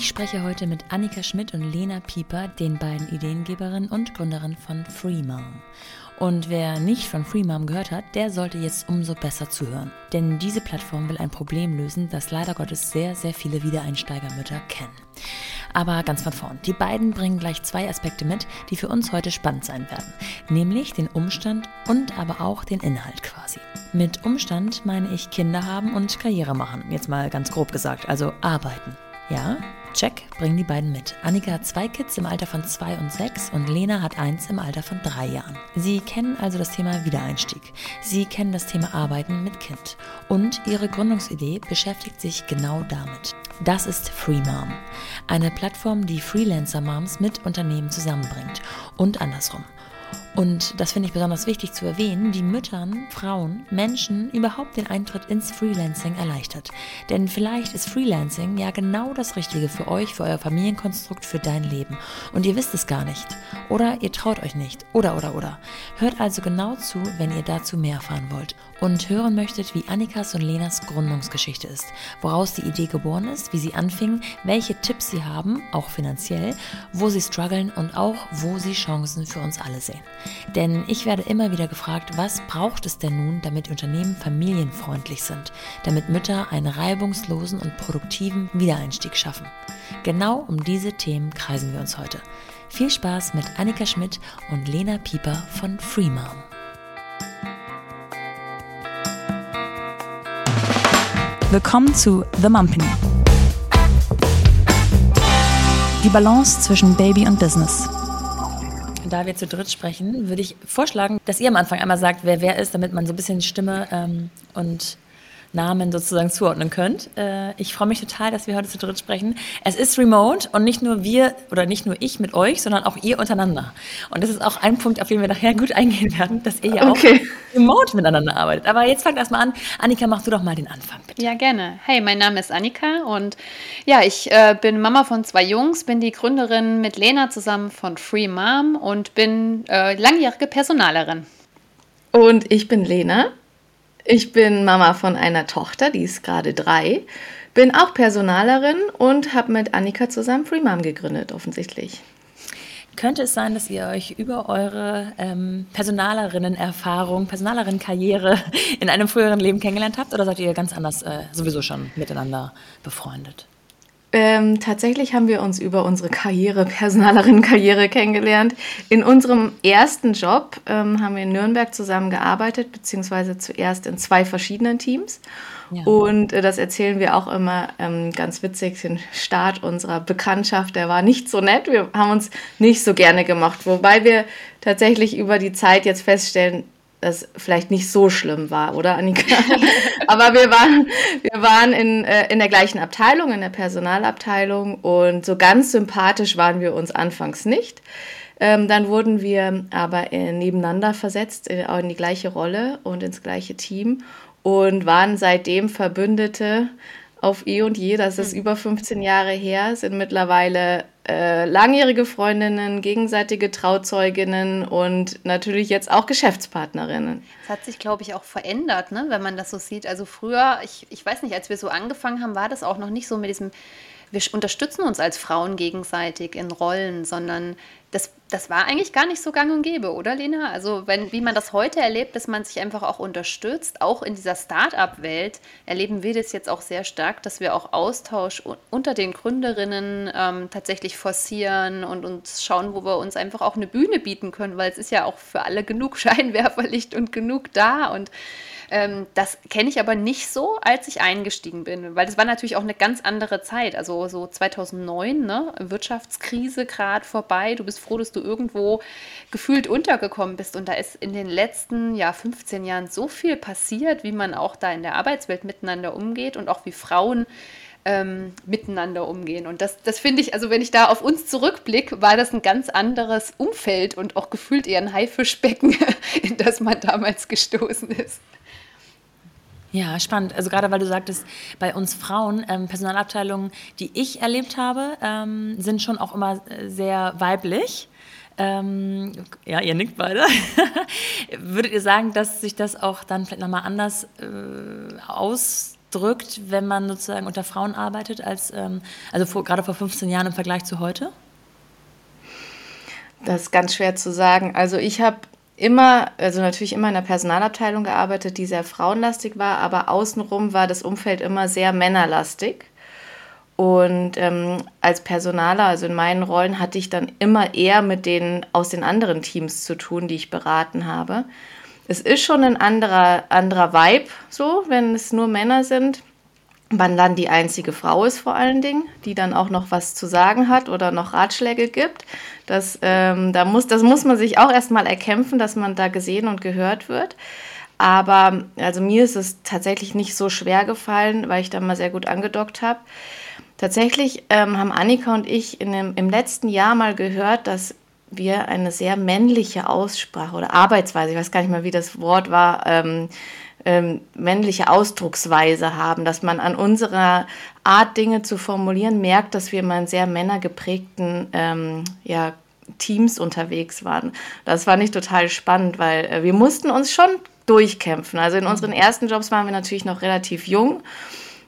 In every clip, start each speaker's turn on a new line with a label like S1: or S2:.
S1: Ich spreche heute mit Annika Schmidt und Lena Pieper, den beiden Ideengeberinnen und Gründerinnen von Free Mom. Und wer nicht von Free Mom gehört hat, der sollte jetzt umso besser zuhören. Denn diese Plattform will ein Problem lösen, das leider Gottes sehr, sehr viele Wiedereinsteigermütter kennen. Aber ganz von vorn. Die beiden bringen gleich zwei Aspekte mit, die für uns heute spannend sein werden. Nämlich den Umstand und aber auch den Inhalt quasi. Mit Umstand meine ich Kinder haben und Karriere machen. Jetzt mal ganz grob gesagt, also arbeiten. Ja, check, bringen die beiden mit. Annika hat zwei Kids im Alter von zwei und sechs und Lena hat eins im Alter von drei Jahren. Sie kennen also das Thema Wiedereinstieg. Sie kennen das Thema Arbeiten mit Kind. Und ihre Gründungsidee beschäftigt sich genau damit. Das ist Free Mom, eine Plattform, die Freelancer-Moms mit Unternehmen zusammenbringt und andersrum. Und das finde ich besonders wichtig zu erwähnen, die Müttern, Frauen, Menschen überhaupt den Eintritt ins Freelancing erleichtert. Denn vielleicht ist Freelancing ja genau das Richtige für euch, für euer Familienkonstrukt, für dein Leben. Und ihr wisst es gar nicht. Oder ihr traut euch nicht. Oder, oder, oder. Hört also genau zu, wenn ihr dazu mehr erfahren wollt. Und hören möchtet, wie Annikas und Lenas Gründungsgeschichte ist. Woraus die Idee geboren ist, wie sie anfingen, welche Tipps sie haben, auch finanziell, wo sie strugglen und auch, wo sie Chancen für uns alle sehen. Denn ich werde immer wieder gefragt, was braucht es denn nun, damit Unternehmen familienfreundlich sind, damit Mütter einen reibungslosen und produktiven Wiedereinstieg schaffen. Genau um diese Themen kreisen wir uns heute. Viel Spaß mit Annika Schmidt und Lena Pieper von Freemom. Willkommen zu The Mumpany. Die Balance zwischen Baby und Business da wir zu dritt sprechen, würde ich vorschlagen, dass ihr am Anfang einmal sagt, wer wer ist, damit man so ein bisschen Stimme ähm, und Namen sozusagen zuordnen könnt. Äh, ich freue mich total, dass wir heute zu dritt sprechen. Es ist remote und nicht nur wir oder nicht nur ich mit euch, sondern auch ihr untereinander. Und das ist auch ein Punkt, auf den wir nachher gut eingehen werden, dass ihr ja okay. auch remote miteinander arbeitet. Aber jetzt fangt erstmal an. Annika, mach du doch mal den Anfang,
S2: bitte. Ja, gerne. Hey, mein Name ist Annika und ja, ich äh, bin Mama von zwei Jungs, bin die Gründerin mit Lena zusammen von Free Mom und bin äh, langjährige Personalerin.
S3: Und ich bin Lena. Ich bin Mama von einer Tochter, die ist gerade drei. Bin auch Personalerin und habe mit Annika zusammen Free Mom gegründet, offensichtlich.
S1: Könnte es sein, dass ihr euch über eure ähm, Personalerinnen-Erfahrung, Personalerinnen-Karriere in einem früheren Leben kennengelernt habt oder seid ihr ganz anders äh, sowieso schon miteinander befreundet?
S3: Ähm, tatsächlich haben wir uns über unsere Karriere, Personalerinnen-Karriere kennengelernt. In unserem ersten Job ähm, haben wir in Nürnberg zusammengearbeitet, beziehungsweise zuerst in zwei verschiedenen Teams. Ja. Und äh, das erzählen wir auch immer ähm, ganz witzig. Den Start unserer Bekanntschaft, der war nicht so nett. Wir haben uns nicht so gerne gemacht, wobei wir tatsächlich über die Zeit jetzt feststellen, das vielleicht nicht so schlimm war, oder Annika? Aber wir waren, wir waren in, äh, in der gleichen Abteilung, in der Personalabteilung und so ganz sympathisch waren wir uns anfangs nicht. Ähm, dann wurden wir aber äh, nebeneinander versetzt, in, in die gleiche Rolle und ins gleiche Team und waren seitdem Verbündete auf eh und je. Das ist hm. über 15 Jahre her, sind mittlerweile äh, langjährige Freundinnen, gegenseitige Trauzeuginnen und natürlich jetzt auch Geschäftspartnerinnen.
S2: Das hat sich, glaube ich, auch verändert, ne? wenn man das so sieht. Also früher, ich, ich weiß nicht, als wir so angefangen haben, war das auch noch nicht so mit diesem wir unterstützen uns als Frauen gegenseitig in Rollen, sondern das, das war eigentlich gar nicht so gang und gäbe, oder Lena? Also wenn, wie man das heute erlebt, dass man sich einfach auch unterstützt, auch in dieser Start-up-Welt erleben wir das jetzt auch sehr stark, dass wir auch Austausch unter den Gründerinnen ähm, tatsächlich forcieren und uns schauen, wo wir uns einfach auch eine Bühne bieten können, weil es ist ja auch für alle genug Scheinwerferlicht und genug da und ähm, das kenne ich aber nicht so, als ich eingestiegen bin, weil das war natürlich auch eine ganz andere Zeit. Also so 2009, ne? Wirtschaftskrise gerade vorbei. Du bist froh, dass du irgendwo gefühlt untergekommen bist. Und da ist in den letzten ja, 15 Jahren so viel passiert, wie man auch da in der Arbeitswelt miteinander umgeht und auch wie Frauen ähm, miteinander umgehen. Und das, das finde ich, also wenn ich da auf uns zurückblicke, war das ein ganz anderes Umfeld und auch gefühlt eher ein Haifischbecken, in das man damals gestoßen ist.
S1: Ja, spannend. Also gerade weil du sagtest, bei uns Frauen, ähm, Personalabteilungen, die ich erlebt habe, ähm, sind schon auch immer äh, sehr weiblich. Ähm, ja, ihr nickt beide. Würdet ihr sagen, dass sich das auch dann vielleicht nochmal anders äh, aus drückt, wenn man sozusagen unter Frauen arbeitet, als ähm, also vor, gerade vor 15 Jahren im Vergleich zu heute?
S3: Das ist ganz schwer zu sagen. Also ich habe immer, also natürlich immer in einer Personalabteilung gearbeitet, die sehr frauenlastig war, aber außenrum war das Umfeld immer sehr männerlastig. Und ähm, als Personaler, also in meinen Rollen, hatte ich dann immer eher mit denen aus den anderen Teams zu tun, die ich beraten habe. Es ist schon ein anderer, anderer Vibe, so, wenn es nur Männer sind. Man dann die einzige Frau ist vor allen Dingen, die dann auch noch was zu sagen hat oder noch Ratschläge gibt. Das, ähm, da muss, das muss man sich auch erstmal erkämpfen, dass man da gesehen und gehört wird. Aber also mir ist es tatsächlich nicht so schwer gefallen, weil ich da mal sehr gut angedockt habe. Tatsächlich ähm, haben Annika und ich dem, im letzten Jahr mal gehört, dass wir eine sehr männliche Aussprache oder Arbeitsweise, ich weiß gar nicht mehr, wie das Wort war, ähm, ähm, männliche Ausdrucksweise haben, dass man an unserer Art, Dinge zu formulieren, merkt, dass wir mal in sehr männergeprägten ähm, ja, Teams unterwegs waren. Das fand ich total spannend, weil äh, wir mussten uns schon durchkämpfen. Also in unseren ersten Jobs waren wir natürlich noch relativ jung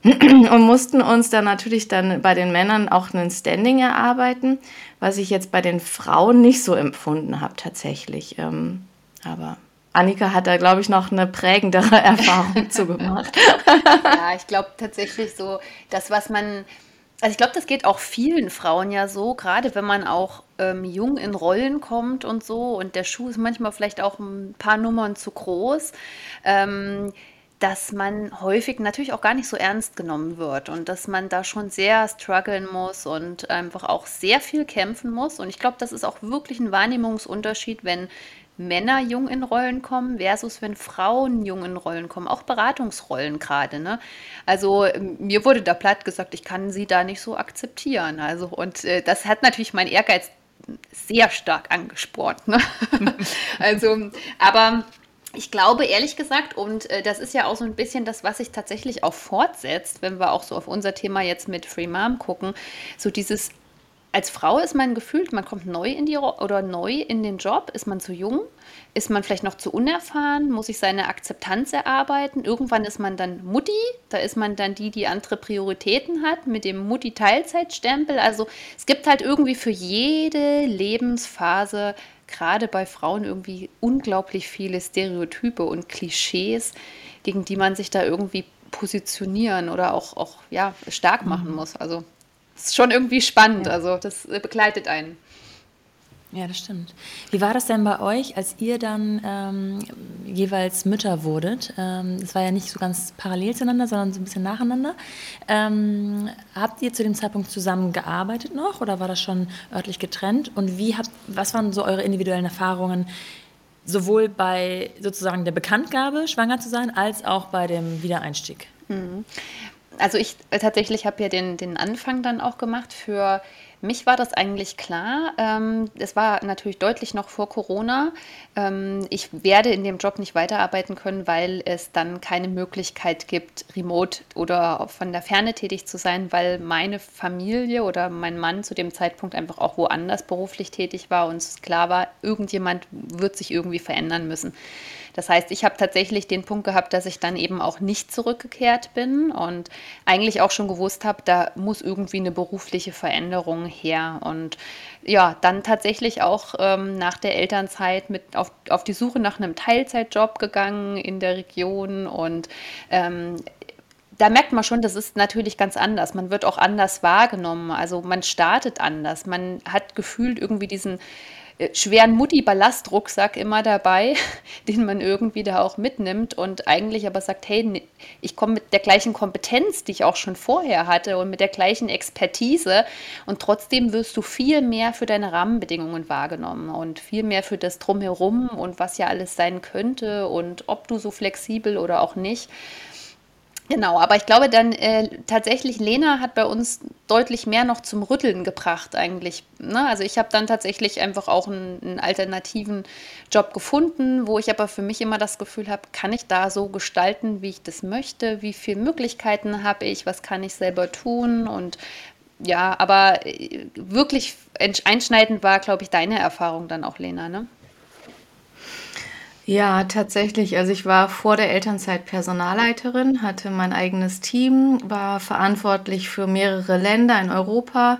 S3: und mussten uns dann natürlich dann bei den Männern auch ein Standing erarbeiten, was ich jetzt bei den Frauen nicht so empfunden habe tatsächlich. Ähm, aber Annika hat da, glaube ich, noch eine prägendere Erfahrung zu gemacht.
S2: ja, ich glaube tatsächlich so, das, was man, also ich glaube, das geht auch vielen Frauen ja so, gerade wenn man auch ähm, jung in Rollen kommt und so und der Schuh ist manchmal vielleicht auch ein paar Nummern zu groß. Ähm, dass man häufig natürlich auch gar nicht so ernst genommen wird und dass man da schon sehr strugglen muss und einfach auch sehr viel kämpfen muss. Und ich glaube, das ist auch wirklich ein Wahrnehmungsunterschied, wenn Männer jung in Rollen kommen versus wenn Frauen jung in Rollen kommen, auch Beratungsrollen gerade. Ne? Also mir wurde da platt gesagt, ich kann sie da nicht so akzeptieren. Also und äh, das hat natürlich mein Ehrgeiz sehr stark angespornt. Ne? also, aber ich glaube ehrlich gesagt, und äh, das ist ja auch so ein bisschen das, was sich tatsächlich auch fortsetzt, wenn wir auch so auf unser Thema jetzt mit Free Mom gucken, so dieses als Frau ist man gefühlt, man kommt neu in die oder neu in den Job, ist man zu jung, ist man vielleicht noch zu unerfahren, muss sich seine Akzeptanz erarbeiten. Irgendwann ist man dann Mutti, da ist man dann die, die andere Prioritäten hat mit dem Mutti-Teilzeitstempel. Also es gibt halt irgendwie für jede Lebensphase gerade bei Frauen irgendwie unglaublich viele Stereotype und Klischees, gegen die man sich da irgendwie positionieren oder auch, auch ja, stark machen mhm. muss. Also es ist schon irgendwie spannend. Also das begleitet einen.
S1: Ja, das stimmt. Wie war das denn bei euch, als ihr dann ähm, jeweils Mütter wurdet? Ähm, das war ja nicht so ganz parallel zueinander, sondern so ein bisschen nacheinander. Ähm, habt ihr zu dem Zeitpunkt zusammen gearbeitet noch oder war das schon örtlich getrennt? Und wie habt, was waren so eure individuellen Erfahrungen, sowohl bei sozusagen der Bekanntgabe, schwanger zu sein, als auch bei dem Wiedereinstieg?
S2: Mhm. Also ich äh, tatsächlich habe ja den, den Anfang dann auch gemacht für mich war das eigentlich klar. Ähm, es war natürlich deutlich noch vor Corona. Ähm, ich werde in dem Job nicht weiterarbeiten können, weil es dann keine Möglichkeit gibt, remote oder von der Ferne tätig zu sein, weil meine Familie oder mein Mann zu dem Zeitpunkt einfach auch woanders beruflich tätig war und es klar war, irgendjemand wird sich irgendwie verändern müssen. Das heißt, ich habe tatsächlich den Punkt gehabt, dass ich dann eben auch nicht zurückgekehrt bin und eigentlich auch schon gewusst habe, da muss irgendwie eine berufliche Veränderung her. Und ja, dann tatsächlich auch ähm, nach der Elternzeit mit auf, auf die Suche nach einem Teilzeitjob gegangen in der Region und ähm, da merkt man schon, das ist natürlich ganz anders. Man wird auch anders wahrgenommen. Also man startet anders. Man hat gefühlt irgendwie diesen schweren Mutti-Ballastrucksack immer dabei, den man irgendwie da auch mitnimmt und eigentlich aber sagt, hey, ich komme mit der gleichen Kompetenz, die ich auch schon vorher hatte und mit der gleichen Expertise und trotzdem wirst du viel mehr für deine Rahmenbedingungen wahrgenommen und viel mehr für das Drumherum und was ja alles sein könnte und ob du so flexibel oder auch nicht. Genau, aber ich glaube dann äh, tatsächlich, Lena hat bei uns deutlich mehr noch zum Rütteln gebracht eigentlich. Ne? Also ich habe dann tatsächlich einfach auch einen, einen, alternativen Job gefunden, wo ich aber für mich immer das Gefühl habe, kann ich da so gestalten, wie ich das möchte, wie viele Möglichkeiten habe ich, was kann ich selber tun und ja, aber äh, wirklich einschneidend war, glaube ich, deine Erfahrung dann auch, Lena, ne?
S3: Ja, tatsächlich. Also ich war vor der Elternzeit Personalleiterin, hatte mein eigenes Team, war verantwortlich für mehrere Länder in Europa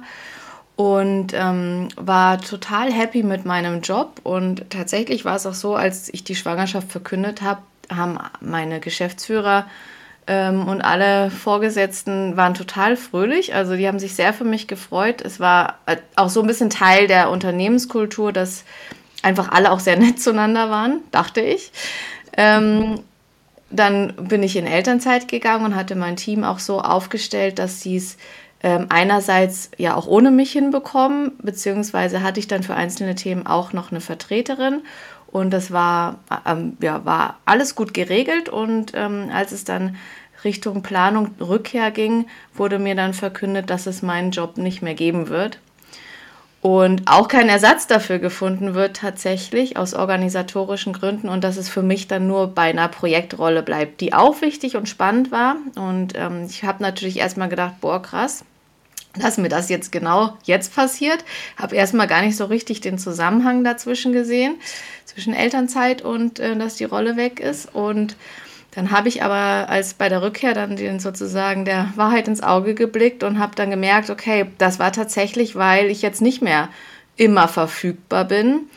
S3: und ähm, war total happy mit meinem Job. Und tatsächlich war es auch so, als ich die Schwangerschaft verkündet habe, haben meine Geschäftsführer ähm, und alle Vorgesetzten waren total fröhlich. Also die haben sich sehr für mich gefreut. Es war äh, auch so ein bisschen Teil der Unternehmenskultur, dass einfach alle auch sehr nett zueinander waren, dachte ich. Ähm, dann bin ich in Elternzeit gegangen und hatte mein Team auch so aufgestellt, dass sie es ähm, einerseits ja auch ohne mich hinbekommen, beziehungsweise hatte ich dann für einzelne Themen auch noch eine Vertreterin. Und das war, ähm, ja, war alles gut geregelt. Und ähm, als es dann Richtung Planung Rückkehr ging, wurde mir dann verkündet, dass es meinen Job nicht mehr geben wird und auch kein Ersatz dafür gefunden wird tatsächlich aus organisatorischen Gründen und dass es für mich dann nur bei einer Projektrolle bleibt, die auch wichtig und spannend war. Und ähm, ich habe natürlich erstmal gedacht, boah, krass, dass mir das jetzt genau jetzt passiert. Habe erstmal gar nicht so richtig den Zusammenhang dazwischen gesehen, zwischen Elternzeit und äh, dass die Rolle weg ist. Und dann habe ich aber als bei der Rückkehr dann den sozusagen der Wahrheit ins Auge geblickt und habe dann gemerkt, okay, das war tatsächlich, weil ich jetzt nicht mehr immer verfügbar bin.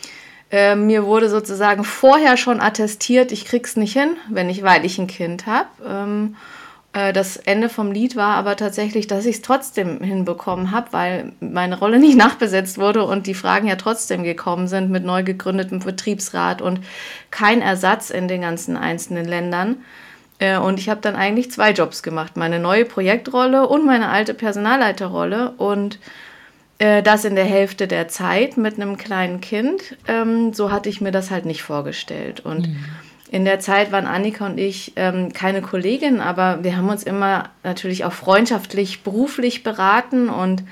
S3: Äh, mir wurde sozusagen vorher schon attestiert, ich krieg's nicht hin, wenn ich, weil ich ein Kind habe. Ähm, äh, das Ende vom Lied war aber tatsächlich, dass ich es trotzdem hinbekommen habe, weil meine Rolle nicht nachbesetzt wurde und die Fragen ja trotzdem gekommen sind mit neu gegründetem Betriebsrat und kein Ersatz in den ganzen einzelnen Ländern. Äh, und ich habe dann eigentlich zwei Jobs gemacht, meine neue Projektrolle und meine alte Personalleiterrolle. Und äh, das in der Hälfte der Zeit mit einem kleinen Kind. Ähm, so hatte ich mir das halt nicht vorgestellt. Und mhm in der Zeit waren Annika und ich ähm, keine Kolleginnen, aber wir haben uns immer natürlich auch freundschaftlich, beruflich beraten und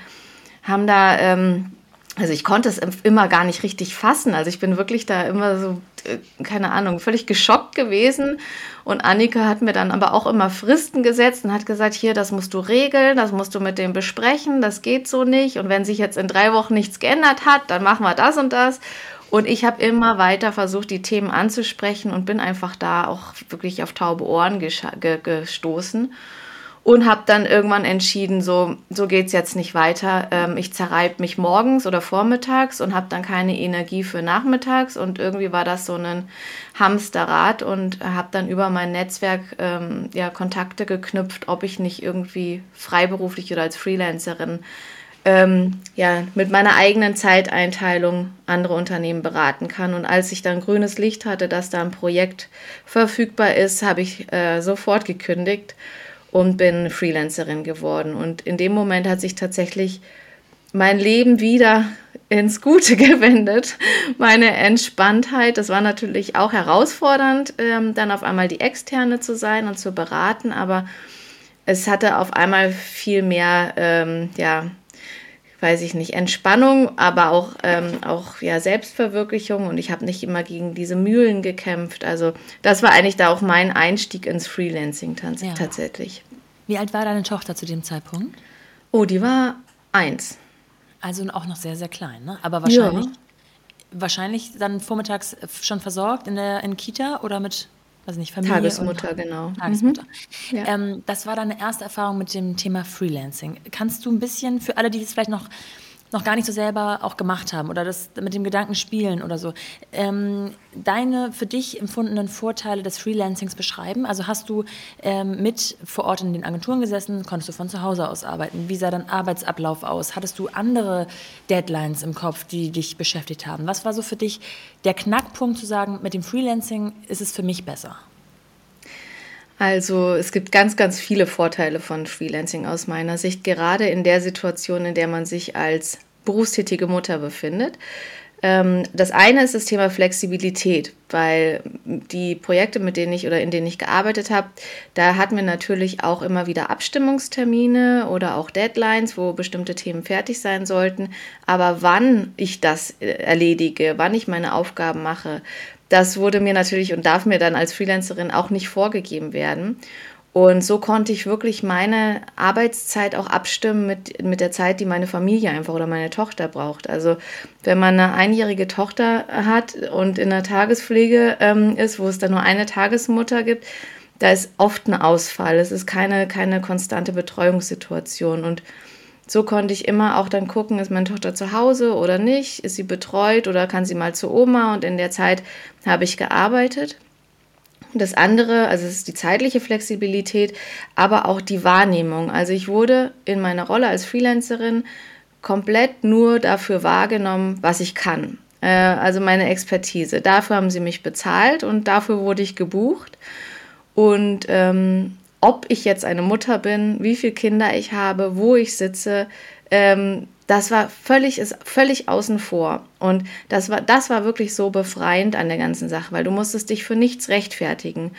S3: haben da, ähm, also ich konnte es immer gar nicht richtig fassen. Also ich bin wirklich da immer so, äh, keine Ahnung, völlig geschockt gewesen. Und Annika hat mir dann aber auch immer Fristen gesetzt und hat gesagt, hier, das musst du regeln, das musst du mit dem besprechen, das geht so nicht. Und wenn sich jetzt in drei Wochen nichts geändert hat, dann machen wir das und das. Und ich habe immer weiter versucht, die Themen anzusprechen und bin einfach da auch wirklich auf taube Ohren ge gestoßen und habe dann irgendwann entschieden, so, so geht es jetzt nicht weiter. Ähm, ich zerreibe mich morgens oder vormittags und habe dann keine Energie für nachmittags und irgendwie war das so ein Hamsterrad und habe dann über mein Netzwerk ähm, ja, Kontakte geknüpft, ob ich nicht irgendwie freiberuflich oder als Freelancerin ähm, ja, mit meiner eigenen Zeiteinteilung andere Unternehmen beraten kann. Und als ich dann grünes Licht hatte, dass da ein Projekt verfügbar ist, habe ich äh, sofort gekündigt und bin Freelancerin geworden. Und in dem Moment hat sich tatsächlich mein Leben wieder ins Gute gewendet. Meine Entspanntheit, das war natürlich auch herausfordernd, ähm, dann auf einmal die Externe zu sein und zu beraten, aber es hatte auf einmal viel mehr, ähm, ja, weiß ich nicht, Entspannung, aber auch, ähm, auch ja, Selbstverwirklichung und ich habe nicht immer gegen diese Mühlen gekämpft. Also das war eigentlich da auch mein Einstieg ins Freelancing ja. tatsächlich.
S1: Wie alt war deine Tochter zu dem Zeitpunkt?
S3: Oh, die war eins.
S1: Also auch noch sehr, sehr klein, ne? Aber wahrscheinlich, ja. wahrscheinlich dann vormittags schon versorgt in der in Kita oder mit also nicht Familie.
S3: Tagesmutter, genau.
S1: Tagesmutter. Mhm. Ja. Ähm, das war deine erste Erfahrung mit dem Thema Freelancing. Kannst du ein bisschen für alle, die das vielleicht noch, noch gar nicht so selber auch gemacht haben oder das mit dem Gedanken spielen oder so, ähm, deine für dich empfundenen Vorteile des Freelancings beschreiben? Also hast du ähm, mit vor Ort in den Agenturen gesessen, konntest du von zu Hause aus arbeiten? Wie sah dein Arbeitsablauf aus? Hattest du andere Deadlines im Kopf, die dich beschäftigt haben? Was war so für dich der Knackpunkt zu sagen, mit dem Freelancing ist es für mich besser?
S3: Also es gibt ganz, ganz viele Vorteile von Freelancing aus meiner Sicht, gerade in der Situation, in der man sich als berufstätige Mutter befindet. Ähm, das eine ist das Thema Flexibilität, weil die Projekte, mit denen ich oder in denen ich gearbeitet habe, da hatten wir natürlich auch immer wieder Abstimmungstermine oder auch Deadlines, wo bestimmte Themen fertig sein sollten. Aber wann ich das äh, erledige, wann ich meine Aufgaben mache, das wurde mir natürlich und darf mir dann als Freelancerin auch nicht vorgegeben werden. Und so konnte ich wirklich meine Arbeitszeit auch abstimmen mit, mit der Zeit, die meine Familie einfach oder meine Tochter braucht. Also wenn man eine einjährige Tochter hat und in der Tagespflege ähm, ist, wo es dann nur eine Tagesmutter gibt, da ist oft ein Ausfall. Es ist keine, keine konstante Betreuungssituation. Und so konnte ich immer auch dann gucken, ist meine Tochter zu Hause oder nicht, ist sie betreut oder kann sie mal zu Oma. Und in der Zeit habe ich gearbeitet. Das andere, also es ist die zeitliche Flexibilität, aber auch die Wahrnehmung. Also ich wurde in meiner Rolle als Freelancerin komplett nur dafür wahrgenommen, was ich kann. Äh, also meine Expertise. Dafür haben sie mich bezahlt und dafür wurde ich gebucht. Und ähm, ob ich jetzt eine Mutter bin, wie viele Kinder ich habe, wo ich sitze, ähm, das war völlig, ist völlig außen vor. Und das war, das war wirklich so befreiend an der ganzen Sache, weil du musstest dich für nichts rechtfertigen.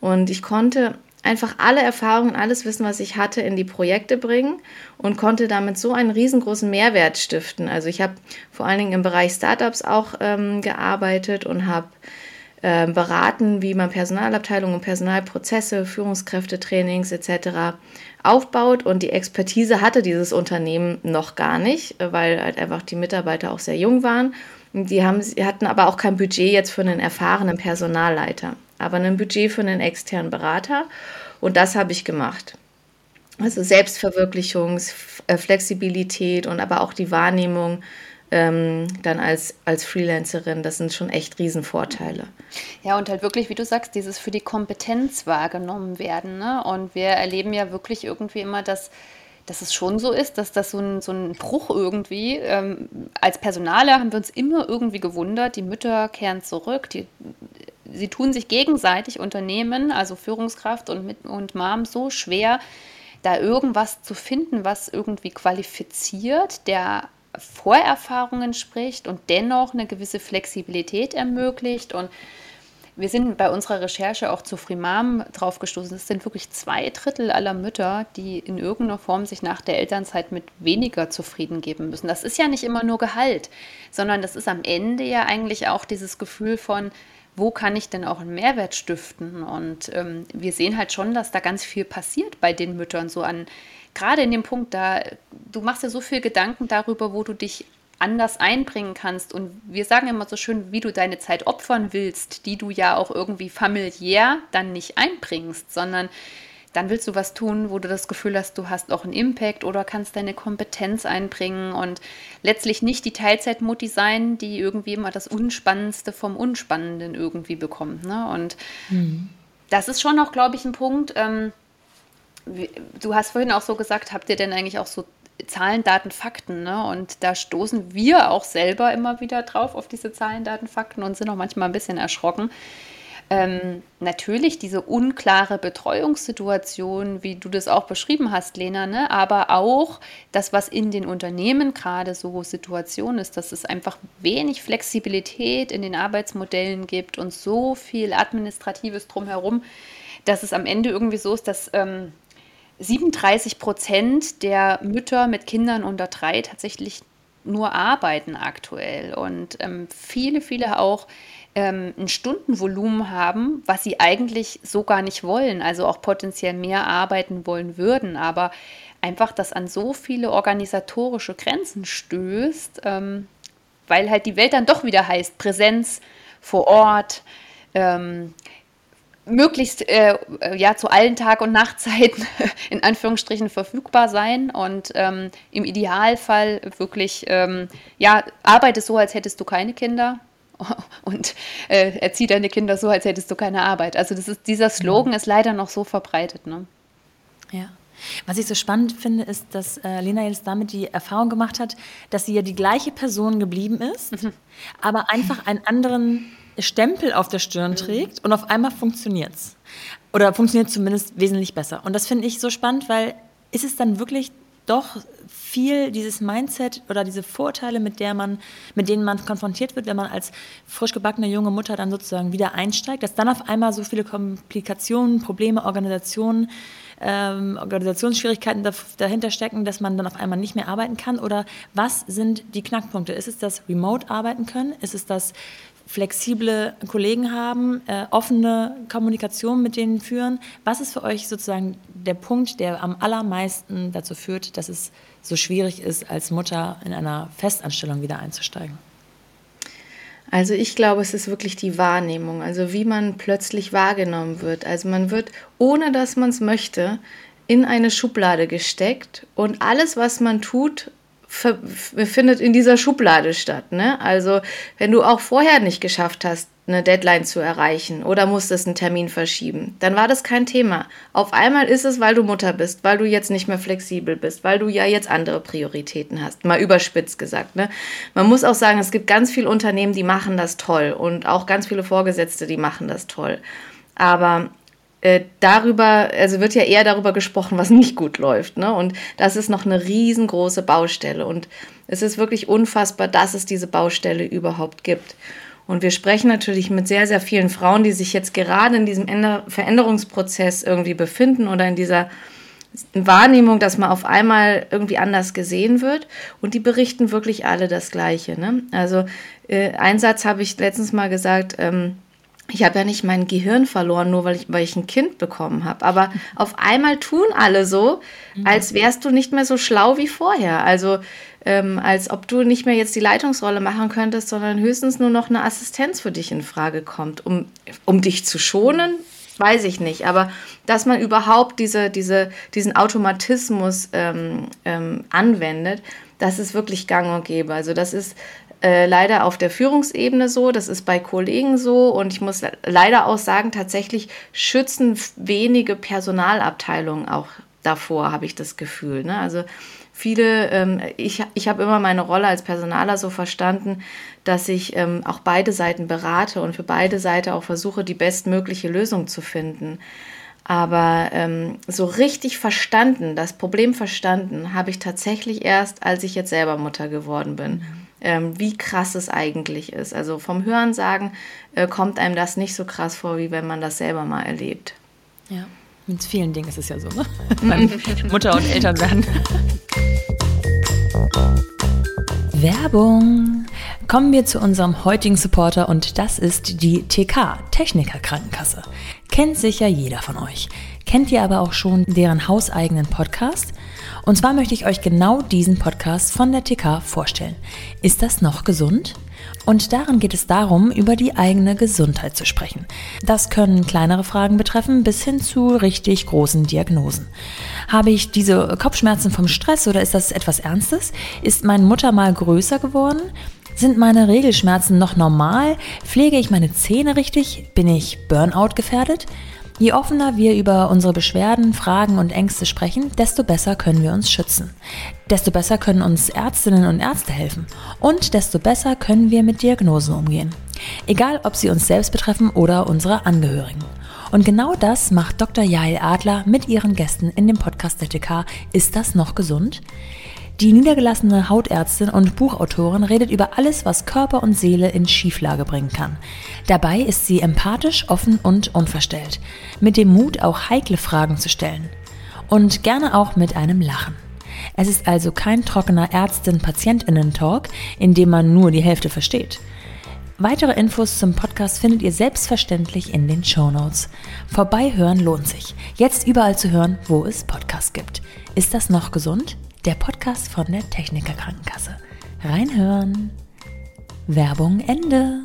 S3: Und ich konnte einfach alle Erfahrungen, alles Wissen, was ich hatte, in die Projekte bringen und konnte damit so einen riesengroßen Mehrwert stiften. Also ich habe vor allen Dingen im Bereich Startups auch ähm, gearbeitet und habe äh, beraten, wie man Personalabteilungen, Personalprozesse, Führungskräftetrainings etc aufbaut. Und die Expertise hatte dieses Unternehmen noch gar nicht, weil halt einfach die Mitarbeiter auch sehr jung waren. Die haben, hatten aber auch kein Budget jetzt für einen erfahrenen Personalleiter, aber ein Budget für einen externen Berater. Und das habe ich gemacht. Also Selbstverwirklichung, Flexibilität und aber auch die Wahrnehmung ähm, dann als, als Freelancerin, das sind schon echt Riesenvorteile.
S2: Ja, und halt wirklich, wie du sagst, dieses für die Kompetenz wahrgenommen werden. Ne? Und wir erleben ja wirklich irgendwie immer, dass dass es schon so ist, dass das so ein, so ein Bruch irgendwie, ähm, als Personaler haben wir uns immer irgendwie gewundert, die Mütter kehren zurück, die, sie tun sich gegenseitig Unternehmen, also Führungskraft und, und Mom, so schwer, da irgendwas zu finden, was irgendwie qualifiziert, der Vorerfahrungen spricht und dennoch eine gewisse Flexibilität ermöglicht. Und wir sind bei unserer Recherche auch zu Frimam drauf gestoßen. Es sind wirklich zwei Drittel aller Mütter, die in irgendeiner Form sich nach der Elternzeit mit weniger zufrieden geben müssen. Das ist ja nicht immer nur Gehalt, sondern das ist am Ende ja eigentlich auch dieses Gefühl von, wo kann ich denn auch einen Mehrwert stiften? Und ähm, wir sehen halt schon, dass da ganz viel passiert bei den Müttern, so an gerade in dem Punkt, da du machst ja so viel Gedanken darüber, wo du dich anders einbringen kannst. Und wir sagen immer so schön, wie du deine Zeit opfern willst, die du ja auch irgendwie familiär dann nicht einbringst, sondern dann willst du was tun, wo du das Gefühl hast, du hast auch einen Impact oder kannst deine Kompetenz einbringen und letztlich nicht die Teilzeitmutti sein, die irgendwie immer das Unspannendste vom Unspannenden irgendwie bekommt. Ne? Und mhm. das ist schon auch, glaube ich, ein Punkt. Ähm, du hast vorhin auch so gesagt, habt ihr denn eigentlich auch so Zahlen, Daten, Fakten? Ne? Und da stoßen wir auch selber immer wieder drauf auf diese Zahlen, Daten, Fakten und sind auch manchmal ein bisschen erschrocken. Ähm, natürlich diese unklare Betreuungssituation, wie du das auch beschrieben hast, Lena, ne? aber auch das, was in den Unternehmen gerade so Situation ist, dass es einfach wenig Flexibilität in den Arbeitsmodellen gibt und so viel Administratives drumherum, dass es am Ende irgendwie so ist, dass ähm, 37 Prozent der Mütter mit Kindern unter drei tatsächlich nur arbeiten aktuell und ähm, viele, viele auch ähm, ein Stundenvolumen haben, was sie eigentlich so gar nicht wollen, also auch potenziell mehr arbeiten wollen würden, aber einfach das an so viele organisatorische Grenzen stößt, ähm, weil halt die Welt dann doch wieder heißt Präsenz vor Ort, ähm, möglichst äh, ja zu allen Tag- und Nachtzeiten in Anführungsstrichen verfügbar sein und ähm, im Idealfall wirklich ähm, ja arbeite so, als hättest du keine Kinder und äh, erzieh deine Kinder so, als hättest du keine Arbeit. Also das ist dieser Slogan ist leider noch so verbreitet. Ne?
S1: Ja. Was ich so spannend finde, ist, dass äh, Lena jetzt damit die Erfahrung gemacht hat, dass sie ja die gleiche Person geblieben ist, mhm. aber einfach einen anderen Stempel auf der Stirn trägt und auf einmal funktioniert es. Oder funktioniert zumindest wesentlich besser. Und das finde ich so spannend, weil ist es dann wirklich doch viel dieses Mindset oder diese Vorteile, mit, der man, mit denen man konfrontiert wird, wenn man als frisch gebackene junge Mutter dann sozusagen wieder einsteigt, dass dann auf einmal so viele Komplikationen, Probleme, Organisationen, ähm, Organisationsschwierigkeiten dahinter stecken, dass man dann auf einmal nicht mehr arbeiten kann? Oder was sind die Knackpunkte? Ist es das Remote arbeiten können? Ist es das flexible Kollegen haben, äh, offene Kommunikation mit denen führen. Was ist für euch sozusagen der Punkt, der am allermeisten dazu führt, dass es so schwierig ist, als Mutter in einer Festanstellung wieder einzusteigen?
S3: Also ich glaube, es ist wirklich die Wahrnehmung, also wie man plötzlich wahrgenommen wird. Also man wird, ohne dass man es möchte, in eine Schublade gesteckt und alles, was man tut, findet in dieser Schublade statt. Ne? Also wenn du auch vorher nicht geschafft hast, eine Deadline zu erreichen oder musstest einen Termin verschieben, dann war das kein Thema. Auf einmal ist es, weil du Mutter bist, weil du jetzt nicht mehr flexibel bist, weil du ja jetzt andere Prioritäten hast. Mal überspitzt gesagt. Ne? Man muss auch sagen, es gibt ganz viele Unternehmen, die machen das toll und auch ganz viele Vorgesetzte, die machen das toll. Aber äh, darüber, also wird ja eher darüber gesprochen, was nicht gut läuft. Ne? Und das ist noch eine riesengroße Baustelle. Und es ist wirklich unfassbar, dass es diese Baustelle überhaupt gibt. Und wir sprechen natürlich mit sehr, sehr vielen Frauen, die sich jetzt gerade in diesem Veränderungsprozess irgendwie befinden oder in dieser Wahrnehmung, dass man auf einmal irgendwie anders gesehen wird. Und die berichten wirklich alle das Gleiche. Ne? Also äh, einen Satz habe ich letztens mal gesagt, ähm, ich habe ja nicht mein Gehirn verloren, nur weil ich, weil ich ein Kind bekommen habe. Aber auf einmal tun alle so, mhm. als wärst du nicht mehr so schlau wie vorher. Also ähm, als ob du nicht mehr jetzt die Leitungsrolle machen könntest, sondern höchstens nur noch eine Assistenz für dich in Frage kommt. Um, um dich zu schonen, weiß ich nicht. Aber dass man überhaupt diese, diese, diesen Automatismus ähm, ähm, anwendet, das ist wirklich gang und gäbe. Also das ist äh, leider auf der Führungsebene so, das ist bei Kollegen so und ich muss leider auch sagen, tatsächlich schützen wenige Personalabteilungen auch davor, habe ich das Gefühl. Ne? Also viele, ähm, ich, ich habe immer meine Rolle als Personaler so verstanden, dass ich ähm, auch beide Seiten berate und für beide Seiten auch versuche, die bestmögliche Lösung zu finden. Aber ähm, so richtig verstanden, das Problem verstanden, habe ich tatsächlich erst, als ich jetzt selber Mutter geworden bin. Ähm, wie krass es eigentlich ist. Also vom Hörensagen äh, kommt einem das nicht so krass vor, wie wenn man das selber mal erlebt.
S1: Ja, mit vielen Dingen ist es ja so, ne? Beim Mutter und Eltern werden. Werbung. Kommen wir zu unserem heutigen Supporter und das ist die TK, Techniker Krankenkasse. Kennt sicher jeder von euch. Kennt ihr aber auch schon deren hauseigenen Podcast? Und zwar möchte ich euch genau diesen Podcast von der TK vorstellen. Ist das noch gesund? Und darin geht es darum, über die eigene Gesundheit zu sprechen. Das können kleinere Fragen betreffen bis hin zu richtig großen Diagnosen. Habe ich diese Kopfschmerzen vom Stress oder ist das etwas Ernstes? Ist mein Mutter mal größer geworden? Sind meine Regelschmerzen noch normal? Pflege ich meine Zähne richtig? Bin ich Burnout gefährdet? Je offener wir über unsere Beschwerden, Fragen und Ängste sprechen, desto besser können wir uns schützen. Desto besser können uns Ärztinnen und Ärzte helfen. Und desto besser können wir mit Diagnosen umgehen. Egal, ob sie uns selbst betreffen oder unsere Angehörigen. Und genau das macht Dr. Jael Adler mit ihren Gästen in dem Podcast der TK Ist das noch gesund? Die niedergelassene Hautärztin und Buchautorin redet über alles, was Körper und Seele in Schieflage bringen kann. Dabei ist sie empathisch, offen und unverstellt, mit dem Mut, auch heikle Fragen zu stellen. Und gerne auch mit einem Lachen. Es ist also kein trockener Ärztin-Patientinnen-Talk, in dem man nur die Hälfte versteht. Weitere Infos zum Podcast findet ihr selbstverständlich in den Show Notes. Vorbeihören lohnt sich. Jetzt überall zu hören, wo es Podcasts gibt. Ist das noch gesund? Der Podcast von der Techniker Krankenkasse. Reinhören. Werbung Ende.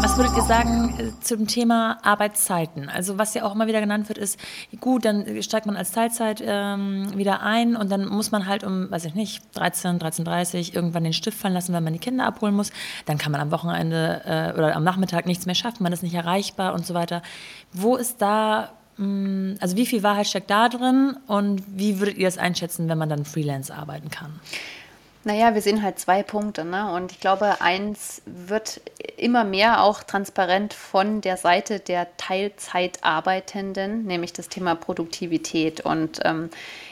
S1: Was würdet ihr sagen äh, zum Thema Arbeitszeiten? Also was ja auch immer wieder genannt wird, ist, gut, dann steigt man als Teilzeit ähm, wieder ein und dann muss man halt um, weiß ich nicht, 13, 13.30 irgendwann den Stift fallen lassen, wenn man die Kinder abholen muss. Dann kann man am Wochenende äh, oder am Nachmittag nichts mehr schaffen, man ist nicht erreichbar und so weiter. Wo ist da also wie viel Wahrheit steckt da drin und wie würdet ihr das einschätzen, wenn man dann Freelance arbeiten kann?
S2: Naja, wir sehen halt zwei Punkte. Ne? Und ich glaube, eins wird immer mehr auch transparent von der Seite der Teilzeitarbeitenden, nämlich das Thema Produktivität. Und ähm,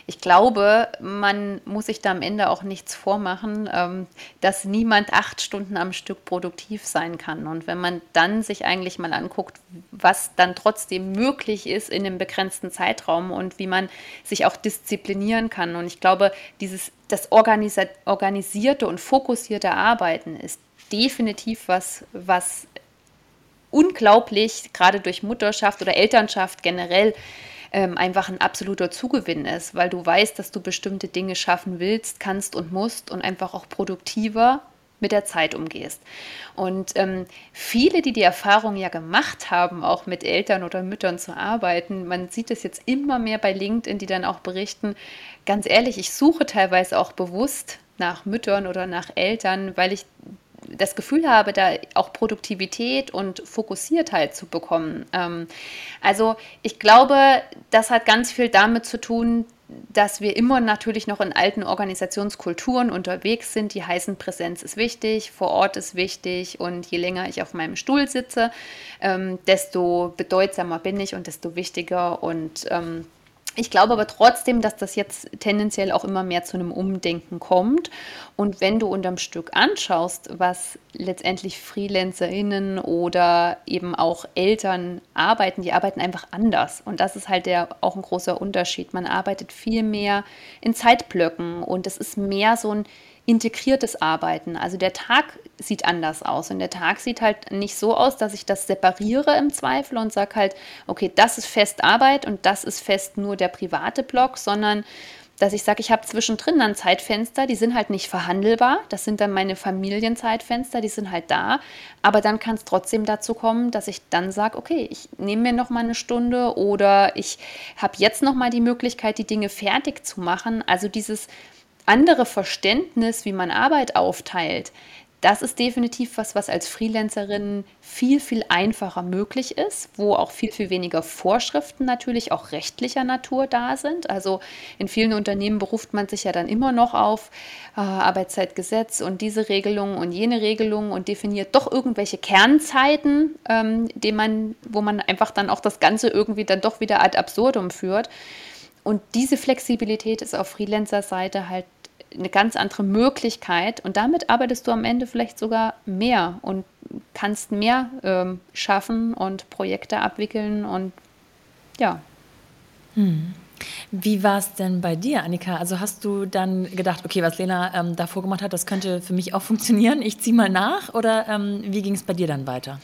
S2: ich glaube, man muss sich da am Ende auch nichts vormachen, ähm, dass niemand acht Stunden am Stück produktiv sein kann. Und wenn man dann sich eigentlich mal anguckt, was dann trotzdem möglich ist in einem begrenzten Zeitraum und wie man sich auch disziplinieren kann. Und ich glaube, dieses das organisierte und fokussierte Arbeiten ist definitiv was, was unglaublich, gerade durch Mutterschaft oder Elternschaft generell, ähm, einfach ein absoluter Zugewinn ist, weil du weißt, dass du bestimmte Dinge schaffen willst, kannst und musst und einfach auch produktiver mit der Zeit umgehst. Und ähm, viele, die die Erfahrung ja gemacht haben, auch mit Eltern oder Müttern zu arbeiten, man sieht es jetzt immer mehr bei LinkedIn, die dann auch berichten, ganz ehrlich, ich suche teilweise auch bewusst nach Müttern oder nach Eltern, weil ich das Gefühl habe, da auch Produktivität und Fokussiertheit zu bekommen. Ähm, also ich glaube, das hat ganz viel damit zu tun, dass wir immer natürlich noch in alten Organisationskulturen unterwegs sind. Die heißen, Präsenz ist wichtig, vor Ort ist wichtig und je länger ich auf meinem Stuhl sitze, ähm, desto bedeutsamer bin ich und desto wichtiger und ähm, ich glaube aber trotzdem, dass das jetzt tendenziell auch immer mehr zu einem Umdenken kommt. Und wenn du unterm Stück anschaust, was letztendlich FreelancerInnen oder eben auch Eltern arbeiten, die arbeiten einfach anders. Und das ist halt der, auch ein großer Unterschied. Man arbeitet viel mehr in Zeitblöcken und es ist mehr so ein integriertes Arbeiten. Also der Tag sieht anders aus und der Tag sieht halt nicht so aus, dass ich das separiere im Zweifel und sage halt, okay, das ist fest Arbeit und das ist fest nur der private Block, sondern dass ich sage, ich habe zwischendrin dann Zeitfenster, die sind halt nicht verhandelbar. Das sind dann meine Familienzeitfenster, die sind halt da. Aber dann kann es trotzdem dazu kommen, dass ich dann sage, okay, ich nehme mir noch mal eine Stunde oder ich habe jetzt noch mal die Möglichkeit, die Dinge fertig zu machen. Also dieses andere Verständnis, wie man Arbeit aufteilt, das ist definitiv was, was als Freelancerin viel, viel einfacher möglich ist, wo auch viel, viel weniger Vorschriften natürlich auch rechtlicher Natur da sind. Also in vielen Unternehmen beruft man sich ja dann immer noch auf äh, Arbeitszeitgesetz und diese Regelung und jene Regelung und definiert doch irgendwelche Kernzeiten, ähm, man, wo man einfach dann auch das Ganze irgendwie dann doch wieder ad absurdum führt. Und diese Flexibilität ist auf Freelancer-Seite halt eine ganz andere Möglichkeit und damit arbeitest du am Ende vielleicht sogar mehr und kannst mehr ähm, schaffen und Projekte abwickeln und ja.
S1: Hm. Wie war es denn bei dir, Annika? Also hast du dann gedacht, okay, was Lena ähm, davor gemacht hat, das könnte für mich auch funktionieren, ich ziehe mal nach oder ähm, wie ging es bei dir dann weiter?